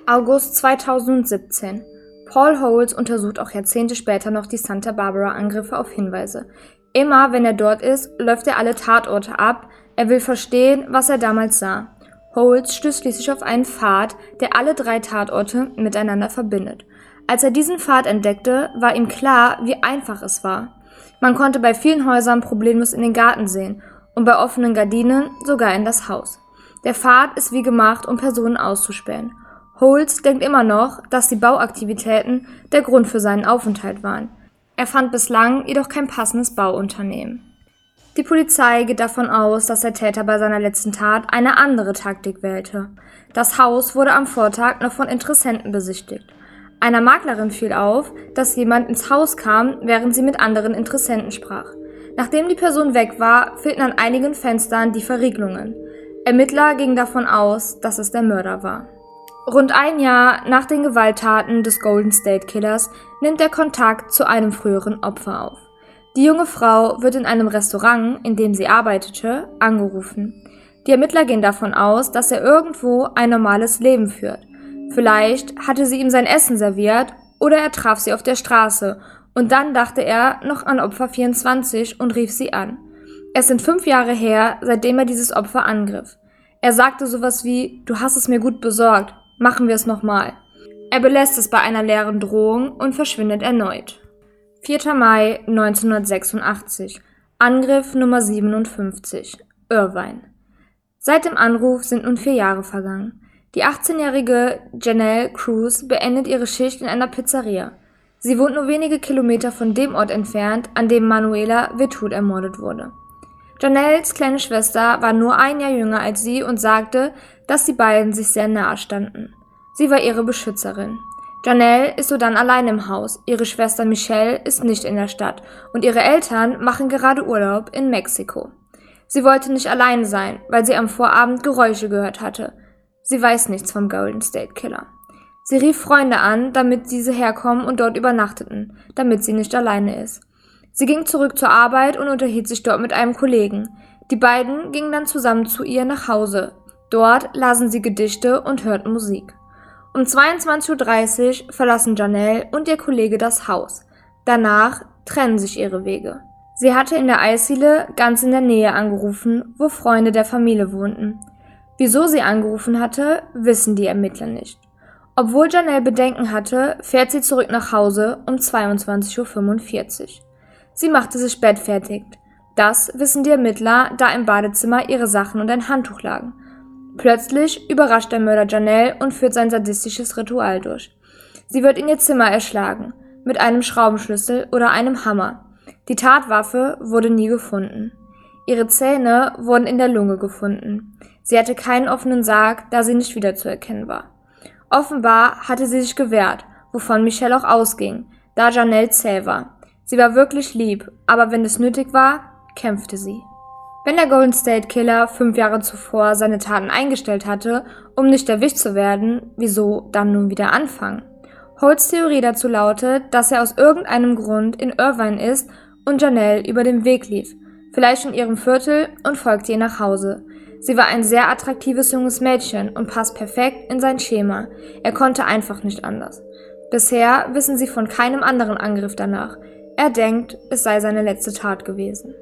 August 2017. Paul Holes untersucht auch Jahrzehnte später noch die Santa Barbara Angriffe auf Hinweise. Immer wenn er dort ist, läuft er alle Tatorte ab. Er will verstehen, was er damals sah. Holz stößt schließlich auf einen Pfad, der alle drei Tatorte miteinander verbindet. Als er diesen Pfad entdeckte, war ihm klar, wie einfach es war. Man konnte bei vielen Häusern problemlos in den Garten sehen und bei offenen Gardinen sogar in das Haus. Der Pfad ist wie gemacht, um Personen auszuspähen. Holz denkt immer noch, dass die Bauaktivitäten der Grund für seinen Aufenthalt waren. Er fand bislang jedoch kein passendes Bauunternehmen. Die Polizei geht davon aus, dass der Täter bei seiner letzten Tat eine andere Taktik wählte. Das Haus wurde am Vortag noch von Interessenten besichtigt. Einer Maklerin fiel auf, dass jemand ins Haus kam, während sie mit anderen Interessenten sprach. Nachdem die Person weg war, fehlten an einigen Fenstern die Verriegelungen. Ermittler gingen davon aus, dass es der Mörder war. Rund ein Jahr nach den Gewalttaten des Golden State Killers nimmt er Kontakt zu einem früheren Opfer auf. Die junge Frau wird in einem Restaurant, in dem sie arbeitete, angerufen. Die Ermittler gehen davon aus, dass er irgendwo ein normales Leben führt. Vielleicht hatte sie ihm sein Essen serviert oder er traf sie auf der Straße und dann dachte er noch an Opfer 24 und rief sie an. Es sind fünf Jahre her, seitdem er dieses Opfer angriff. Er sagte sowas wie, du hast es mir gut besorgt, Machen wir es nochmal. Er belässt es bei einer leeren Drohung und verschwindet erneut. 4. Mai 1986. Angriff Nummer 57. Irvine. Seit dem Anruf sind nun vier Jahre vergangen. Die 18-jährige Janelle Cruz beendet ihre Schicht in einer Pizzeria. Sie wohnt nur wenige Kilometer von dem Ort entfernt, an dem Manuela Vitud ermordet wurde. Janelles kleine Schwester war nur ein Jahr jünger als sie und sagte, dass die beiden sich sehr nahe standen. Sie war ihre Beschützerin. Janelle ist so dann allein im Haus, ihre Schwester Michelle ist nicht in der Stadt und ihre Eltern machen gerade Urlaub in Mexiko. Sie wollte nicht allein sein, weil sie am Vorabend Geräusche gehört hatte. Sie weiß nichts vom Golden State Killer. Sie rief Freunde an, damit diese herkommen und dort übernachteten, damit sie nicht alleine ist. Sie ging zurück zur Arbeit und unterhielt sich dort mit einem Kollegen. Die beiden gingen dann zusammen zu ihr nach Hause. Dort lasen sie Gedichte und hörten Musik. Um 22.30 Uhr verlassen Janelle und ihr Kollege das Haus. Danach trennen sich ihre Wege. Sie hatte in der Eisdiele ganz in der Nähe angerufen, wo Freunde der Familie wohnten. Wieso sie angerufen hatte, wissen die Ermittler nicht. Obwohl Janelle Bedenken hatte, fährt sie zurück nach Hause um 22.45 Uhr. Sie machte sich bettfertig. Das wissen die Ermittler, da im Badezimmer ihre Sachen und ein Handtuch lagen. Plötzlich überrascht der Mörder Janelle und führt sein sadistisches Ritual durch. Sie wird in ihr Zimmer erschlagen, mit einem Schraubenschlüssel oder einem Hammer. Die Tatwaffe wurde nie gefunden. Ihre Zähne wurden in der Lunge gefunden. Sie hatte keinen offenen Sarg, da sie nicht wiederzuerkennen war. Offenbar hatte sie sich gewehrt, wovon Michelle auch ausging, da Janelle zäh war. Sie war wirklich lieb, aber wenn es nötig war, kämpfte sie. Wenn der Golden State Killer fünf Jahre zuvor seine Taten eingestellt hatte, um nicht erwischt zu werden, wieso dann nun wieder anfangen? Holts Theorie dazu lautet, dass er aus irgendeinem Grund in Irvine ist und Janelle über den Weg lief, vielleicht in ihrem Viertel und folgte ihr nach Hause. Sie war ein sehr attraktives junges Mädchen und passt perfekt in sein Schema. Er konnte einfach nicht anders. Bisher wissen sie von keinem anderen Angriff danach. Er denkt, es sei seine letzte Tat gewesen.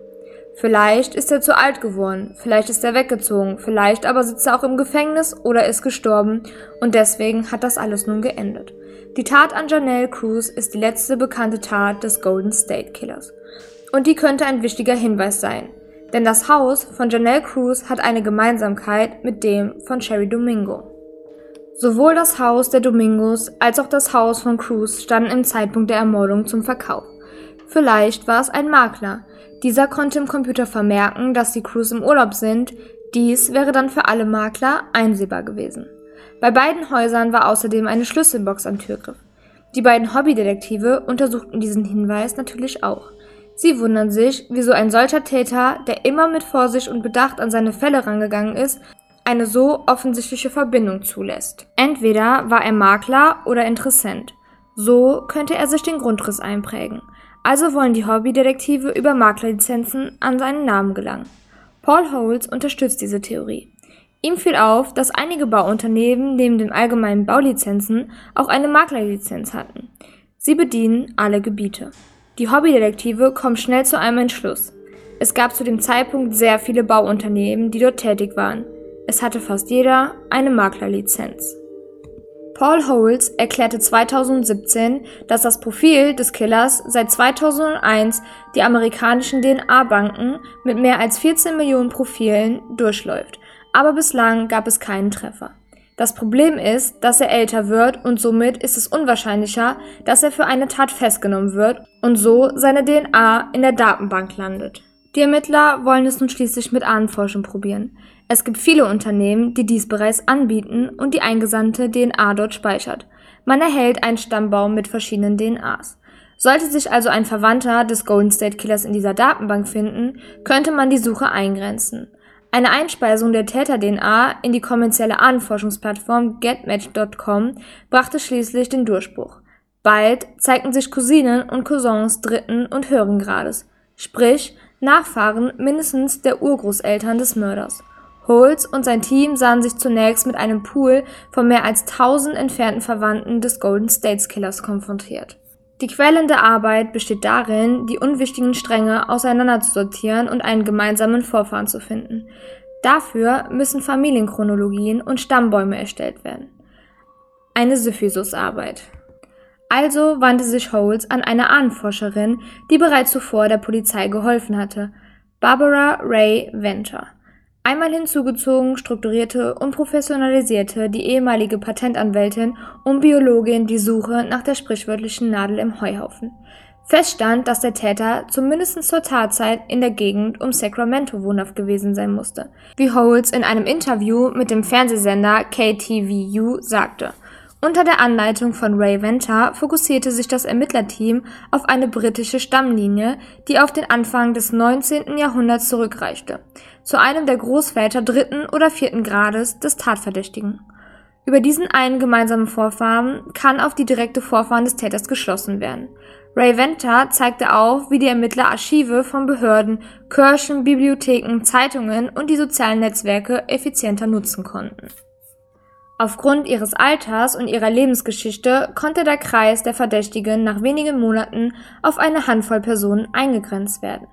Vielleicht ist er zu alt geworden, vielleicht ist er weggezogen, vielleicht aber sitzt er auch im Gefängnis oder ist gestorben und deswegen hat das alles nun geendet. Die Tat an Janelle Cruz ist die letzte bekannte Tat des Golden State Killers. Und die könnte ein wichtiger Hinweis sein, denn das Haus von Janelle Cruz hat eine Gemeinsamkeit mit dem von Sherry Domingo. Sowohl das Haus der Domingos als auch das Haus von Cruz standen im Zeitpunkt der Ermordung zum Verkauf. Vielleicht war es ein Makler, dieser konnte im Computer vermerken, dass die Crews im Urlaub sind, dies wäre dann für alle Makler einsehbar gewesen. Bei beiden Häusern war außerdem eine Schlüsselbox am Türgriff. Die beiden Hobbydetektive untersuchten diesen Hinweis natürlich auch. Sie wundern sich, wieso ein solcher Täter, der immer mit Vorsicht und Bedacht an seine Fälle rangegangen ist, eine so offensichtliche Verbindung zulässt. Entweder war er Makler oder Interessent. So könnte er sich den Grundriss einprägen. Also wollen die Hobbydetektive über Maklerlizenzen an seinen Namen gelangen. Paul Holes unterstützt diese Theorie. Ihm fiel auf, dass einige Bauunternehmen neben den allgemeinen Baulizenzen auch eine Maklerlizenz hatten. Sie bedienen alle Gebiete. Die Hobbydetektive kommen schnell zu einem Entschluss. Es gab zu dem Zeitpunkt sehr viele Bauunternehmen, die dort tätig waren. Es hatte fast jeder eine Maklerlizenz. Paul Holes erklärte 2017, dass das Profil des Killers seit 2001 die amerikanischen DNA-Banken mit mehr als 14 Millionen Profilen durchläuft, aber bislang gab es keinen Treffer. Das Problem ist, dass er älter wird und somit ist es unwahrscheinlicher, dass er für eine Tat festgenommen wird und so seine DNA in der Datenbank landet. Die Ermittler wollen es nun schließlich mit Ahnenforschung probieren. Es gibt viele Unternehmen, die dies bereits anbieten und die eingesandte DNA dort speichert. Man erhält einen Stammbaum mit verschiedenen DNAs. Sollte sich also ein Verwandter des Golden State Killers in dieser Datenbank finden, könnte man die Suche eingrenzen. Eine Einspeisung der Täter-DNA in die kommerzielle Ahnenforschungsplattform getmatch.com brachte schließlich den Durchbruch. Bald zeigten sich Cousinen und Cousins dritten und höheren Grades, sprich Nachfahren mindestens der Urgroßeltern des Mörders. Holz und sein Team sahen sich zunächst mit einem Pool von mehr als 1000 entfernten Verwandten des Golden States Killers konfrontiert. Die quälende Arbeit besteht darin, die unwichtigen Stränge auseinanderzusortieren und einen gemeinsamen Vorfahren zu finden. Dafür müssen Familienchronologien und Stammbäume erstellt werden. eine Syphisusarbeit. Also wandte sich Holmes an eine Ahnenforscherin, die bereits zuvor der Polizei geholfen hatte, Barbara Ray Venter. Einmal hinzugezogen, strukturierte und professionalisierte die ehemalige Patentanwältin und Biologin die Suche nach der sprichwörtlichen Nadel im Heuhaufen. Feststand, dass der Täter zumindest zur Tatzeit in der Gegend um Sacramento wohnhaft gewesen sein musste, wie Holes in einem Interview mit dem Fernsehsender KTVU sagte. Unter der Anleitung von Ray Venter fokussierte sich das Ermittlerteam auf eine britische Stammlinie, die auf den Anfang des 19. Jahrhunderts zurückreichte, zu einem der Großväter dritten oder vierten Grades des Tatverdächtigen. Über diesen einen gemeinsamen Vorfahren kann auf die direkte Vorfahren des Täters geschlossen werden. Ray Venter zeigte auf, wie die Ermittler Archive von Behörden, Kirchen, Bibliotheken, Zeitungen und die sozialen Netzwerke effizienter nutzen konnten. Aufgrund ihres Alters und ihrer Lebensgeschichte konnte der Kreis der Verdächtigen nach wenigen Monaten auf eine Handvoll Personen eingegrenzt werden.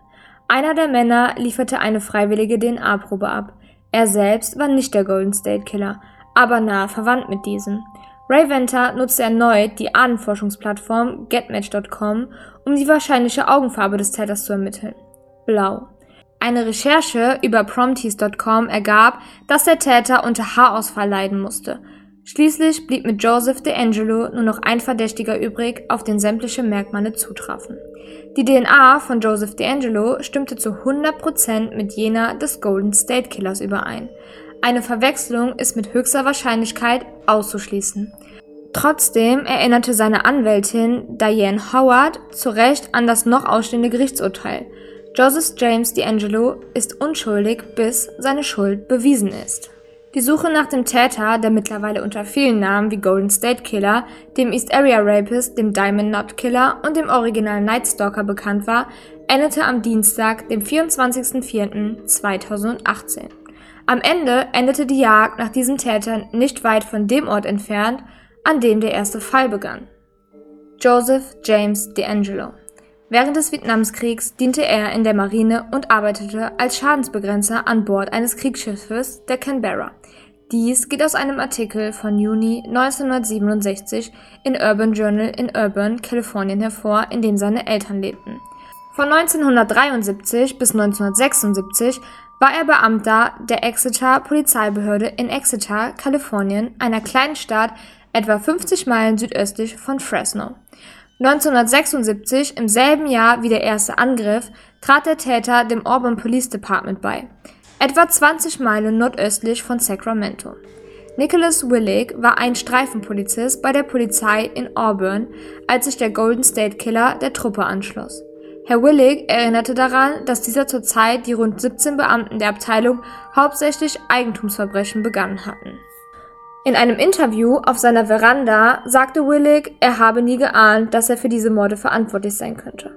Einer der Männer lieferte eine freiwillige DNA-Probe ab. Er selbst war nicht der Golden State Killer, aber nah verwandt mit diesem. Ray Venter nutzte erneut die Ahnenforschungsplattform getmatch.com, um die wahrscheinliche Augenfarbe des Täters zu ermitteln. Blau. Eine Recherche über Promptease.com ergab, dass der Täter unter Haarausfall leiden musste. Schließlich blieb mit Joseph DeAngelo nur noch ein Verdächtiger übrig, auf den sämtliche Merkmale zutrafen. Die DNA von Joseph DeAngelo stimmte zu 100% mit jener des Golden State Killers überein. Eine Verwechslung ist mit höchster Wahrscheinlichkeit auszuschließen. Trotzdem erinnerte seine Anwältin Diane Howard zu Recht an das noch ausstehende Gerichtsurteil – Joseph James D'Angelo ist unschuldig, bis seine Schuld bewiesen ist. Die Suche nach dem Täter, der mittlerweile unter vielen Namen wie Golden State Killer, dem East Area Rapist, dem Diamond Knot Killer und dem Original Night Stalker bekannt war, endete am Dienstag, dem 24.04.2018. Am Ende endete die Jagd nach diesem Täter nicht weit von dem Ort entfernt, an dem der erste Fall begann. Joseph James D'Angelo Während des Vietnamkriegs diente er in der Marine und arbeitete als Schadensbegrenzer an Bord eines Kriegsschiffes der Canberra. Dies geht aus einem Artikel von Juni 1967 in Urban Journal in Urban, Kalifornien hervor, in dem seine Eltern lebten. Von 1973 bis 1976 war er Beamter der Exeter Polizeibehörde in Exeter, Kalifornien, einer kleinen Stadt etwa 50 Meilen südöstlich von Fresno. 1976, im selben Jahr wie der erste Angriff, trat der Täter dem Auburn Police Department bei, etwa 20 Meilen nordöstlich von Sacramento. Nicholas Willig war ein Streifenpolizist bei der Polizei in Auburn, als sich der Golden State Killer der Truppe anschloss. Herr Willig erinnerte daran, dass dieser zur Zeit die rund 17 Beamten der Abteilung hauptsächlich Eigentumsverbrechen begangen hatten. In einem Interview auf seiner Veranda sagte Willig, er habe nie geahnt, dass er für diese Morde verantwortlich sein könnte.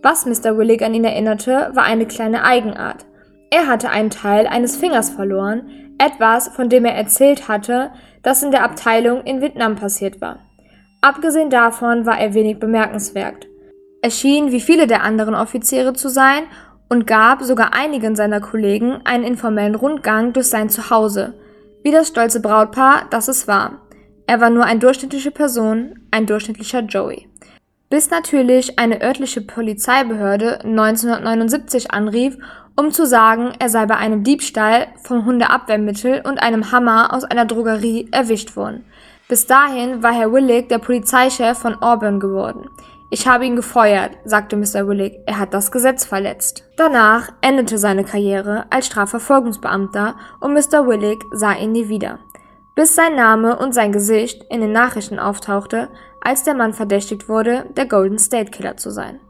Was Mr. Willig an ihn erinnerte, war eine kleine Eigenart. Er hatte einen Teil eines Fingers verloren, etwas, von dem er erzählt hatte, das in der Abteilung in Vietnam passiert war. Abgesehen davon war er wenig bemerkenswert. Er schien wie viele der anderen Offiziere zu sein und gab sogar einigen seiner Kollegen einen informellen Rundgang durch sein Zuhause, wie das stolze Brautpaar, das es war. Er war nur eine durchschnittliche Person, ein durchschnittlicher Joey. Bis natürlich eine örtliche Polizeibehörde 1979 anrief, um zu sagen, er sei bei einem Diebstahl vom Hundeabwehrmittel und einem Hammer aus einer Drogerie erwischt worden. Bis dahin war Herr Willig der Polizeichef von Auburn geworden. Ich habe ihn gefeuert, sagte Mr. Willig. Er hat das Gesetz verletzt. Danach endete seine Karriere als Strafverfolgungsbeamter und Mr. Willig sah ihn nie wieder. Bis sein Name und sein Gesicht in den Nachrichten auftauchte, als der Mann verdächtigt wurde, der Golden State Killer zu sein.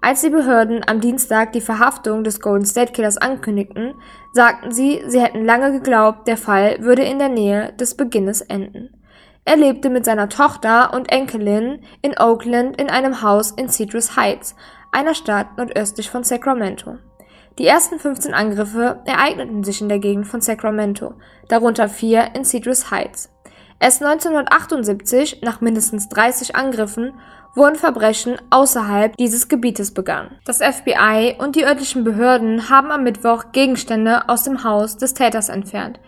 Als die Behörden am Dienstag die Verhaftung des Golden State Killers ankündigten, sagten sie, sie hätten lange geglaubt, der Fall würde in der Nähe des Beginnes enden. Er lebte mit seiner Tochter und Enkelin in Oakland in einem Haus in Citrus Heights, einer Stadt nordöstlich von Sacramento. Die ersten 15 Angriffe ereigneten sich in der Gegend von Sacramento, darunter vier in Citrus Heights. Erst 1978, nach mindestens 30 Angriffen, wurden Verbrechen außerhalb dieses Gebietes begangen. Das FBI und die örtlichen Behörden haben am Mittwoch Gegenstände aus dem Haus des Täters entfernt.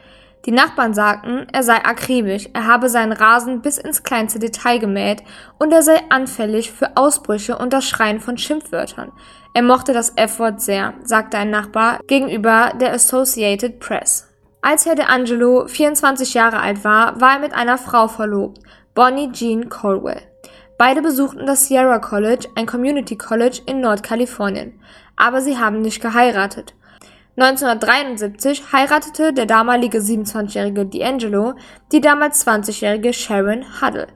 Die Nachbarn sagten, er sei akribisch, er habe seinen Rasen bis ins kleinste Detail gemäht und er sei anfällig für Ausbrüche und das Schreien von Schimpfwörtern. Er mochte das F-Wort sehr, sagte ein Nachbar gegenüber der Associated Press. Als Herr DeAngelo 24 Jahre alt war, war er mit einer Frau verlobt, Bonnie Jean Colwell. Beide besuchten das Sierra College, ein Community College in Nordkalifornien, aber sie haben nicht geheiratet. 1973 heiratete der damalige 27-jährige D'Angelo die damals 20-jährige Sharon Huddle,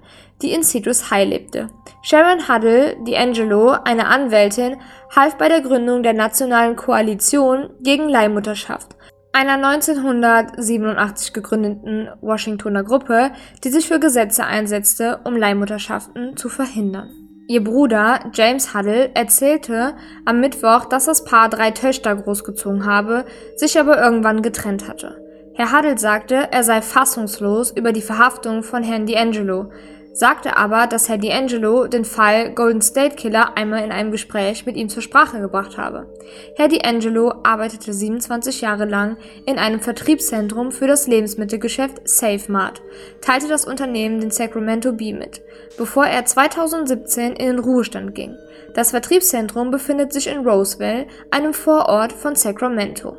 die in Citrus High lebte. Sharon Huddle D'Angelo, eine Anwältin, half bei der Gründung der Nationalen Koalition gegen Leihmutterschaft, einer 1987 gegründeten Washingtoner Gruppe, die sich für Gesetze einsetzte, um Leihmutterschaften zu verhindern. Ihr Bruder James Huddle erzählte am Mittwoch, dass das Paar drei Töchter großgezogen habe, sich aber irgendwann getrennt hatte. Herr Huddle sagte, er sei fassungslos über die Verhaftung von Herrn D'Angelo, sagte aber, dass Herr D'Angelo den Fall Golden State Killer einmal in einem Gespräch mit ihm zur Sprache gebracht habe. Herr D'Angelo arbeitete 27 Jahre lang in einem Vertriebszentrum für das Lebensmittelgeschäft SafeMart, teilte das Unternehmen den Sacramento Bee mit, bevor er 2017 in den Ruhestand ging. Das Vertriebszentrum befindet sich in Roseville, einem Vorort von Sacramento.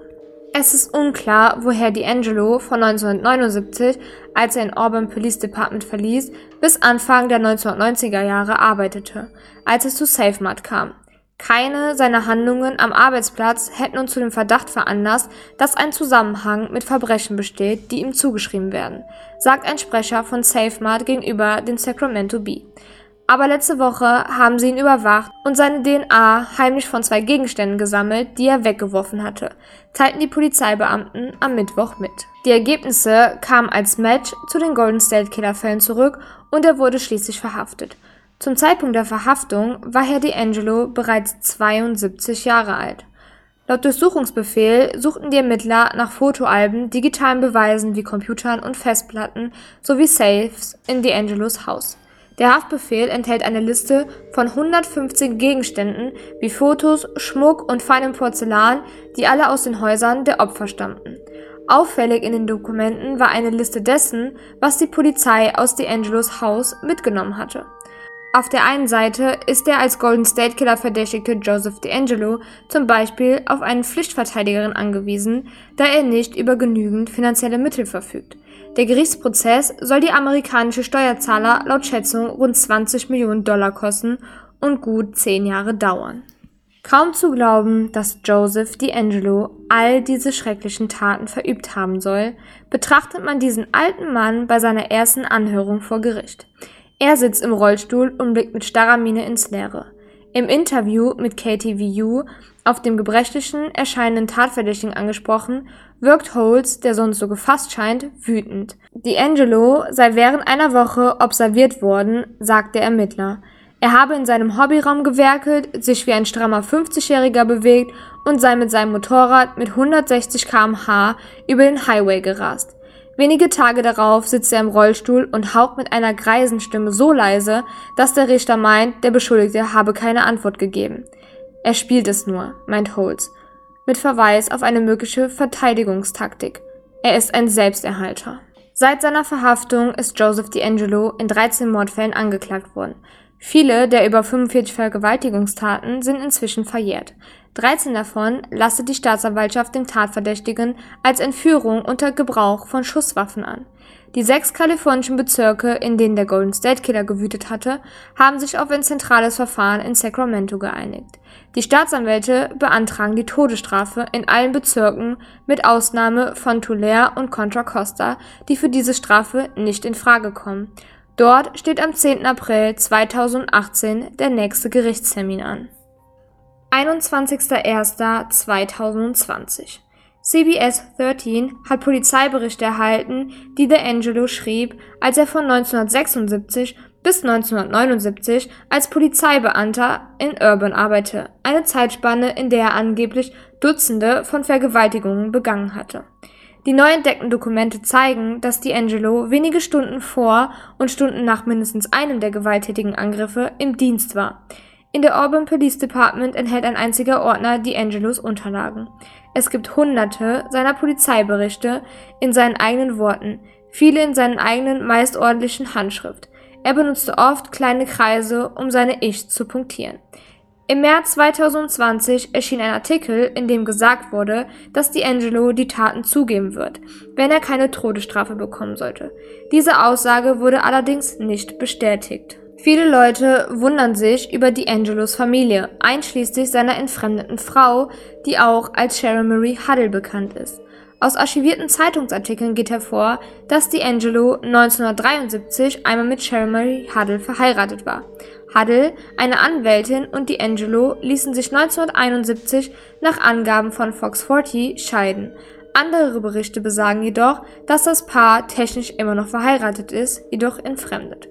Es ist unklar, woher D'Angelo von 1979, als er in Auburn Police Department verließ, bis Anfang der 1990er Jahre arbeitete, als es zu SafeMart kam. Keine seiner Handlungen am Arbeitsplatz hätten uns zu dem Verdacht veranlasst, dass ein Zusammenhang mit Verbrechen besteht, die ihm zugeschrieben werden, sagt ein Sprecher von SafeMart gegenüber den Sacramento Bee. Aber letzte Woche haben sie ihn überwacht und seine DNA heimlich von zwei Gegenständen gesammelt, die er weggeworfen hatte, teilten die Polizeibeamten am Mittwoch mit. Die Ergebnisse kamen als Match zu den Golden State Killer Fällen zurück und er wurde schließlich verhaftet. Zum Zeitpunkt der Verhaftung war Herr D'Angelo bereits 72 Jahre alt. Laut Durchsuchungsbefehl suchten die Ermittler nach Fotoalben, digitalen Beweisen wie Computern und Festplatten sowie Safes in D'Angelos Haus. Der Haftbefehl enthält eine Liste von 115 Gegenständen wie Fotos, Schmuck und feinem Porzellan, die alle aus den Häusern der Opfer stammten. Auffällig in den Dokumenten war eine Liste dessen, was die Polizei aus D'Angelos Haus mitgenommen hatte. Auf der einen Seite ist der als Golden State Killer verdächtigte Joseph D'Angelo zum Beispiel auf eine Pflichtverteidigerin angewiesen, da er nicht über genügend finanzielle Mittel verfügt. Der Gerichtsprozess soll die amerikanische Steuerzahler laut Schätzung rund 20 Millionen Dollar kosten und gut zehn Jahre dauern. Kaum zu glauben, dass Joseph D'Angelo all diese schrecklichen Taten verübt haben soll, betrachtet man diesen alten Mann bei seiner ersten Anhörung vor Gericht. Er sitzt im Rollstuhl und blickt mit starrer Miene ins Leere. Im Interview mit KTVU, auf dem gebrechlichen erscheinenden Tatverdächtigen angesprochen, wirkt Holz, der sonst so gefasst scheint, wütend. D'Angelo sei während einer Woche observiert worden, sagt der Ermittler. Er habe in seinem Hobbyraum gewerkelt, sich wie ein strammer 50-Jähriger bewegt und sei mit seinem Motorrad mit 160 km/h über den Highway gerast. Wenige Tage darauf sitzt er im Rollstuhl und haucht mit einer Greisenstimme so leise, dass der Richter meint, der Beschuldigte habe keine Antwort gegeben. Er spielt es nur, meint Holz, mit Verweis auf eine mögliche Verteidigungstaktik. Er ist ein Selbsterhalter. Seit seiner Verhaftung ist Joseph D'Angelo in 13 Mordfällen angeklagt worden. Viele der über 45 Vergewaltigungstaten sind inzwischen verjährt. 13 davon lastet die Staatsanwaltschaft den Tatverdächtigen als Entführung unter Gebrauch von Schusswaffen an. Die sechs kalifornischen Bezirke, in denen der Golden State Killer gewütet hatte, haben sich auf ein zentrales Verfahren in Sacramento geeinigt. Die Staatsanwälte beantragen die Todesstrafe in allen Bezirken mit Ausnahme von Tulare und Contra Costa, die für diese Strafe nicht in Frage kommen. Dort steht am 10. April 2018 der nächste Gerichtstermin an. 21.01.2020 CBS 13 hat Polizeiberichte erhalten, die D'Angelo schrieb, als er von 1976 bis 1979 als Polizeibeamter in Urban arbeitete, eine Zeitspanne, in der er angeblich Dutzende von Vergewaltigungen begangen hatte. Die neu entdeckten Dokumente zeigen, dass D'Angelo wenige Stunden vor und Stunden nach mindestens einem der gewalttätigen Angriffe im Dienst war. In der Auburn Police Department enthält ein einziger Ordner D'Angelos Unterlagen. Es gibt hunderte seiner Polizeiberichte in seinen eigenen Worten, viele in seinen eigenen meist ordentlichen Handschrift. Er benutzte oft kleine Kreise, um seine Ich zu punktieren. Im März 2020 erschien ein Artikel, in dem gesagt wurde, dass D'Angelo die Taten zugeben wird, wenn er keine Todesstrafe bekommen sollte. Diese Aussage wurde allerdings nicht bestätigt. Viele Leute wundern sich über D'Angelos Familie, einschließlich seiner entfremdeten Frau, die auch als Sharon Marie Huddle bekannt ist. Aus archivierten Zeitungsartikeln geht hervor, dass D'Angelo 1973 einmal mit Sharon Marie Huddle verheiratet war. Huddle, eine Anwältin und D'Angelo ließen sich 1971 nach Angaben von Fox 40 scheiden. Andere Berichte besagen jedoch, dass das Paar technisch immer noch verheiratet ist, jedoch entfremdet.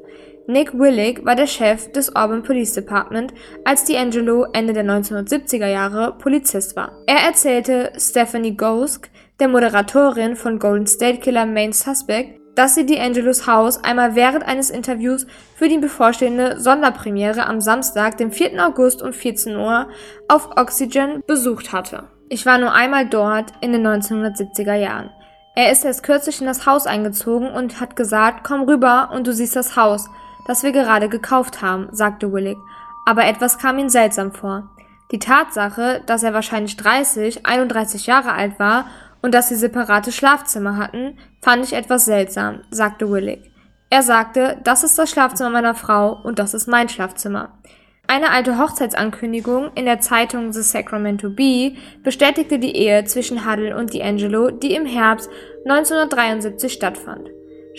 Nick Willig war der Chef des Auburn Police Department, als D'Angelo Ende der 1970er Jahre Polizist war. Er erzählte Stephanie Gosk, der Moderatorin von Golden State Killer Main Suspect, dass sie D'Angelos Haus einmal während eines Interviews für die bevorstehende Sonderpremiere am Samstag, dem 4. August um 14 Uhr auf Oxygen besucht hatte. Ich war nur einmal dort in den 1970er Jahren. Er ist erst kürzlich in das Haus eingezogen und hat gesagt, komm rüber und du siehst das Haus, das wir gerade gekauft haben, sagte Willig. Aber etwas kam ihm seltsam vor. Die Tatsache, dass er wahrscheinlich 30, 31 Jahre alt war und dass sie separate Schlafzimmer hatten, fand ich etwas seltsam, sagte Willig. Er sagte, das ist das Schlafzimmer meiner Frau und das ist mein Schlafzimmer. Eine alte Hochzeitsankündigung in der Zeitung The Sacramento Bee bestätigte die Ehe zwischen Huddle und D'Angelo, die im Herbst 1973 stattfand.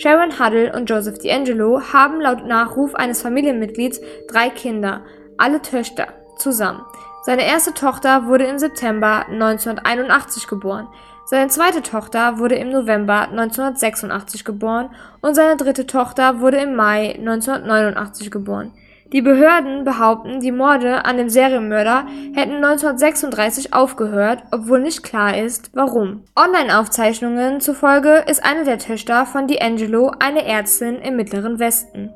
Sharon Huddle und Joseph D'Angelo haben laut Nachruf eines Familienmitglieds drei Kinder, alle Töchter, zusammen. Seine erste Tochter wurde im September 1981 geboren. Seine zweite Tochter wurde im November 1986 geboren und seine dritte Tochter wurde im Mai 1989 geboren. Die Behörden behaupten, die Morde an dem Serienmörder hätten 1936 aufgehört, obwohl nicht klar ist, warum. Online-Aufzeichnungen zufolge ist eine der Töchter von D'Angelo eine Ärztin im Mittleren Westen.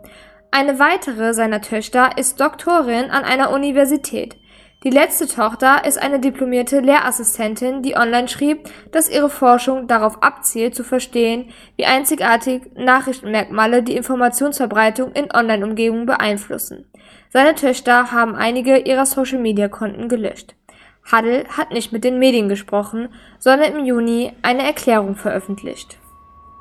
Eine weitere seiner Töchter ist Doktorin an einer Universität. Die letzte Tochter ist eine diplomierte Lehrassistentin, die online schrieb, dass ihre Forschung darauf abzielt, zu verstehen, wie einzigartig Nachrichtenmerkmale die Informationsverbreitung in Online-Umgebungen beeinflussen. Seine Töchter haben einige ihrer Social-Media-Konten gelöscht. Huddle hat nicht mit den Medien gesprochen, sondern im Juni eine Erklärung veröffentlicht.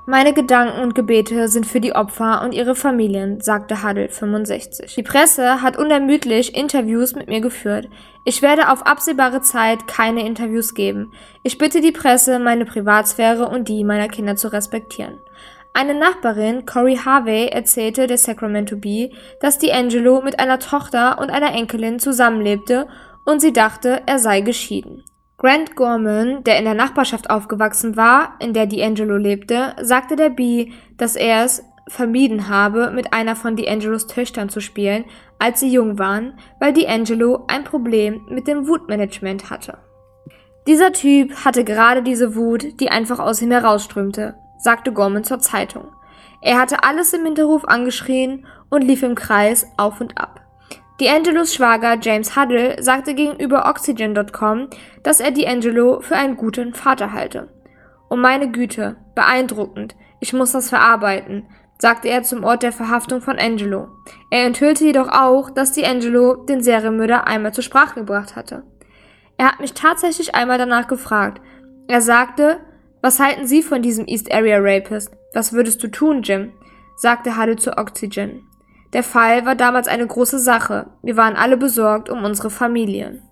Meine Gedanken und Gebete sind für die Opfer und ihre Familien, sagte Huddle 65. Die Presse hat unermüdlich Interviews mit mir geführt. Ich werde auf absehbare Zeit keine Interviews geben. Ich bitte die Presse, meine Privatsphäre und die meiner Kinder zu respektieren. Eine Nachbarin, Corey Harvey, erzählte der Sacramento Bee, dass D'Angelo mit einer Tochter und einer Enkelin zusammenlebte und sie dachte, er sei geschieden. Grant Gorman, der in der Nachbarschaft aufgewachsen war, in der D'Angelo lebte, sagte der Bee, dass er es vermieden habe, mit einer von D'Angelos Töchtern zu spielen, als sie jung waren, weil D'Angelo ein Problem mit dem Wutmanagement hatte. Dieser Typ hatte gerade diese Wut, die einfach aus ihm herausströmte, sagte Gorman zur Zeitung. Er hatte alles im Hinterhof angeschrien und lief im Kreis auf und ab. D'Angelos Schwager James Huddle sagte gegenüber Oxygen.com, dass er D'Angelo für einen guten Vater halte. Um meine Güte, beeindruckend, ich muss das verarbeiten, sagte er zum Ort der Verhaftung von Angelo. Er enthüllte jedoch auch, dass D'Angelo den Serienmörder einmal zur Sprache gebracht hatte. Er hat mich tatsächlich einmal danach gefragt. Er sagte, was halten Sie von diesem East Area Rapist? Was würdest du tun, Jim? sagte Huddle zu Oxygen. Der Fall war damals eine große Sache. Wir waren alle besorgt um unsere Familien.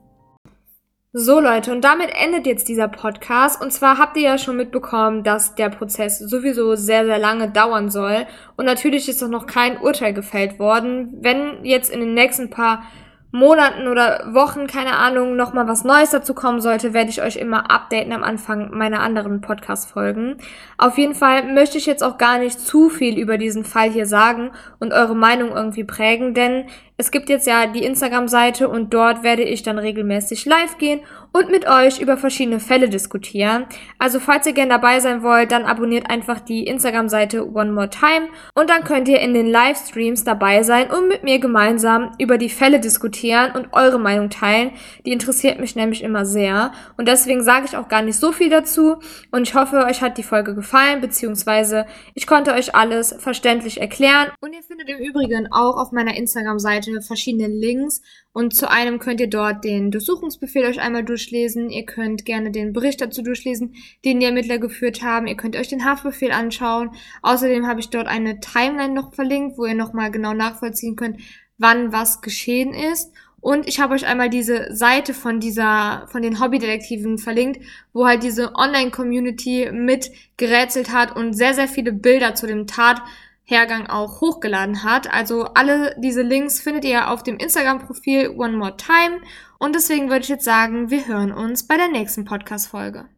So Leute, und damit endet jetzt dieser Podcast. Und zwar habt ihr ja schon mitbekommen, dass der Prozess sowieso sehr, sehr lange dauern soll. Und natürlich ist auch noch kein Urteil gefällt worden. Wenn jetzt in den nächsten paar Monaten oder Wochen, keine Ahnung, nochmal was Neues dazu kommen sollte, werde ich euch immer updaten am Anfang meiner anderen Podcast-Folgen. Auf jeden Fall möchte ich jetzt auch gar nicht zu viel über diesen Fall hier sagen und eure Meinung irgendwie prägen, denn es gibt jetzt ja die Instagram-Seite und dort werde ich dann regelmäßig live gehen und mit euch über verschiedene Fälle diskutieren. Also falls ihr gerne dabei sein wollt, dann abonniert einfach die Instagram-Seite One More Time und dann könnt ihr in den Livestreams dabei sein und mit mir gemeinsam über die Fälle diskutieren und eure Meinung teilen. Die interessiert mich nämlich immer sehr und deswegen sage ich auch gar nicht so viel dazu und ich hoffe, euch hat die Folge gefallen, beziehungsweise ich konnte euch alles verständlich erklären und ihr findet im Übrigen auch auf meiner Instagram-Seite verschiedene Links und zu einem könnt ihr dort den Durchsuchungsbefehl euch einmal durchlesen. Ihr könnt gerne den Bericht dazu durchlesen, den die Ermittler geführt haben. Ihr könnt euch den Haftbefehl anschauen. Außerdem habe ich dort eine Timeline noch verlinkt, wo ihr nochmal genau nachvollziehen könnt, wann was geschehen ist. Und ich habe euch einmal diese Seite von dieser, von den Hobbydetektiven verlinkt, wo halt diese Online-Community mit gerätselt hat und sehr, sehr viele Bilder zu dem Tat Hergang auch hochgeladen hat. Also alle diese Links findet ihr auf dem Instagram-Profil One More Time. Und deswegen würde ich jetzt sagen, wir hören uns bei der nächsten Podcast-Folge.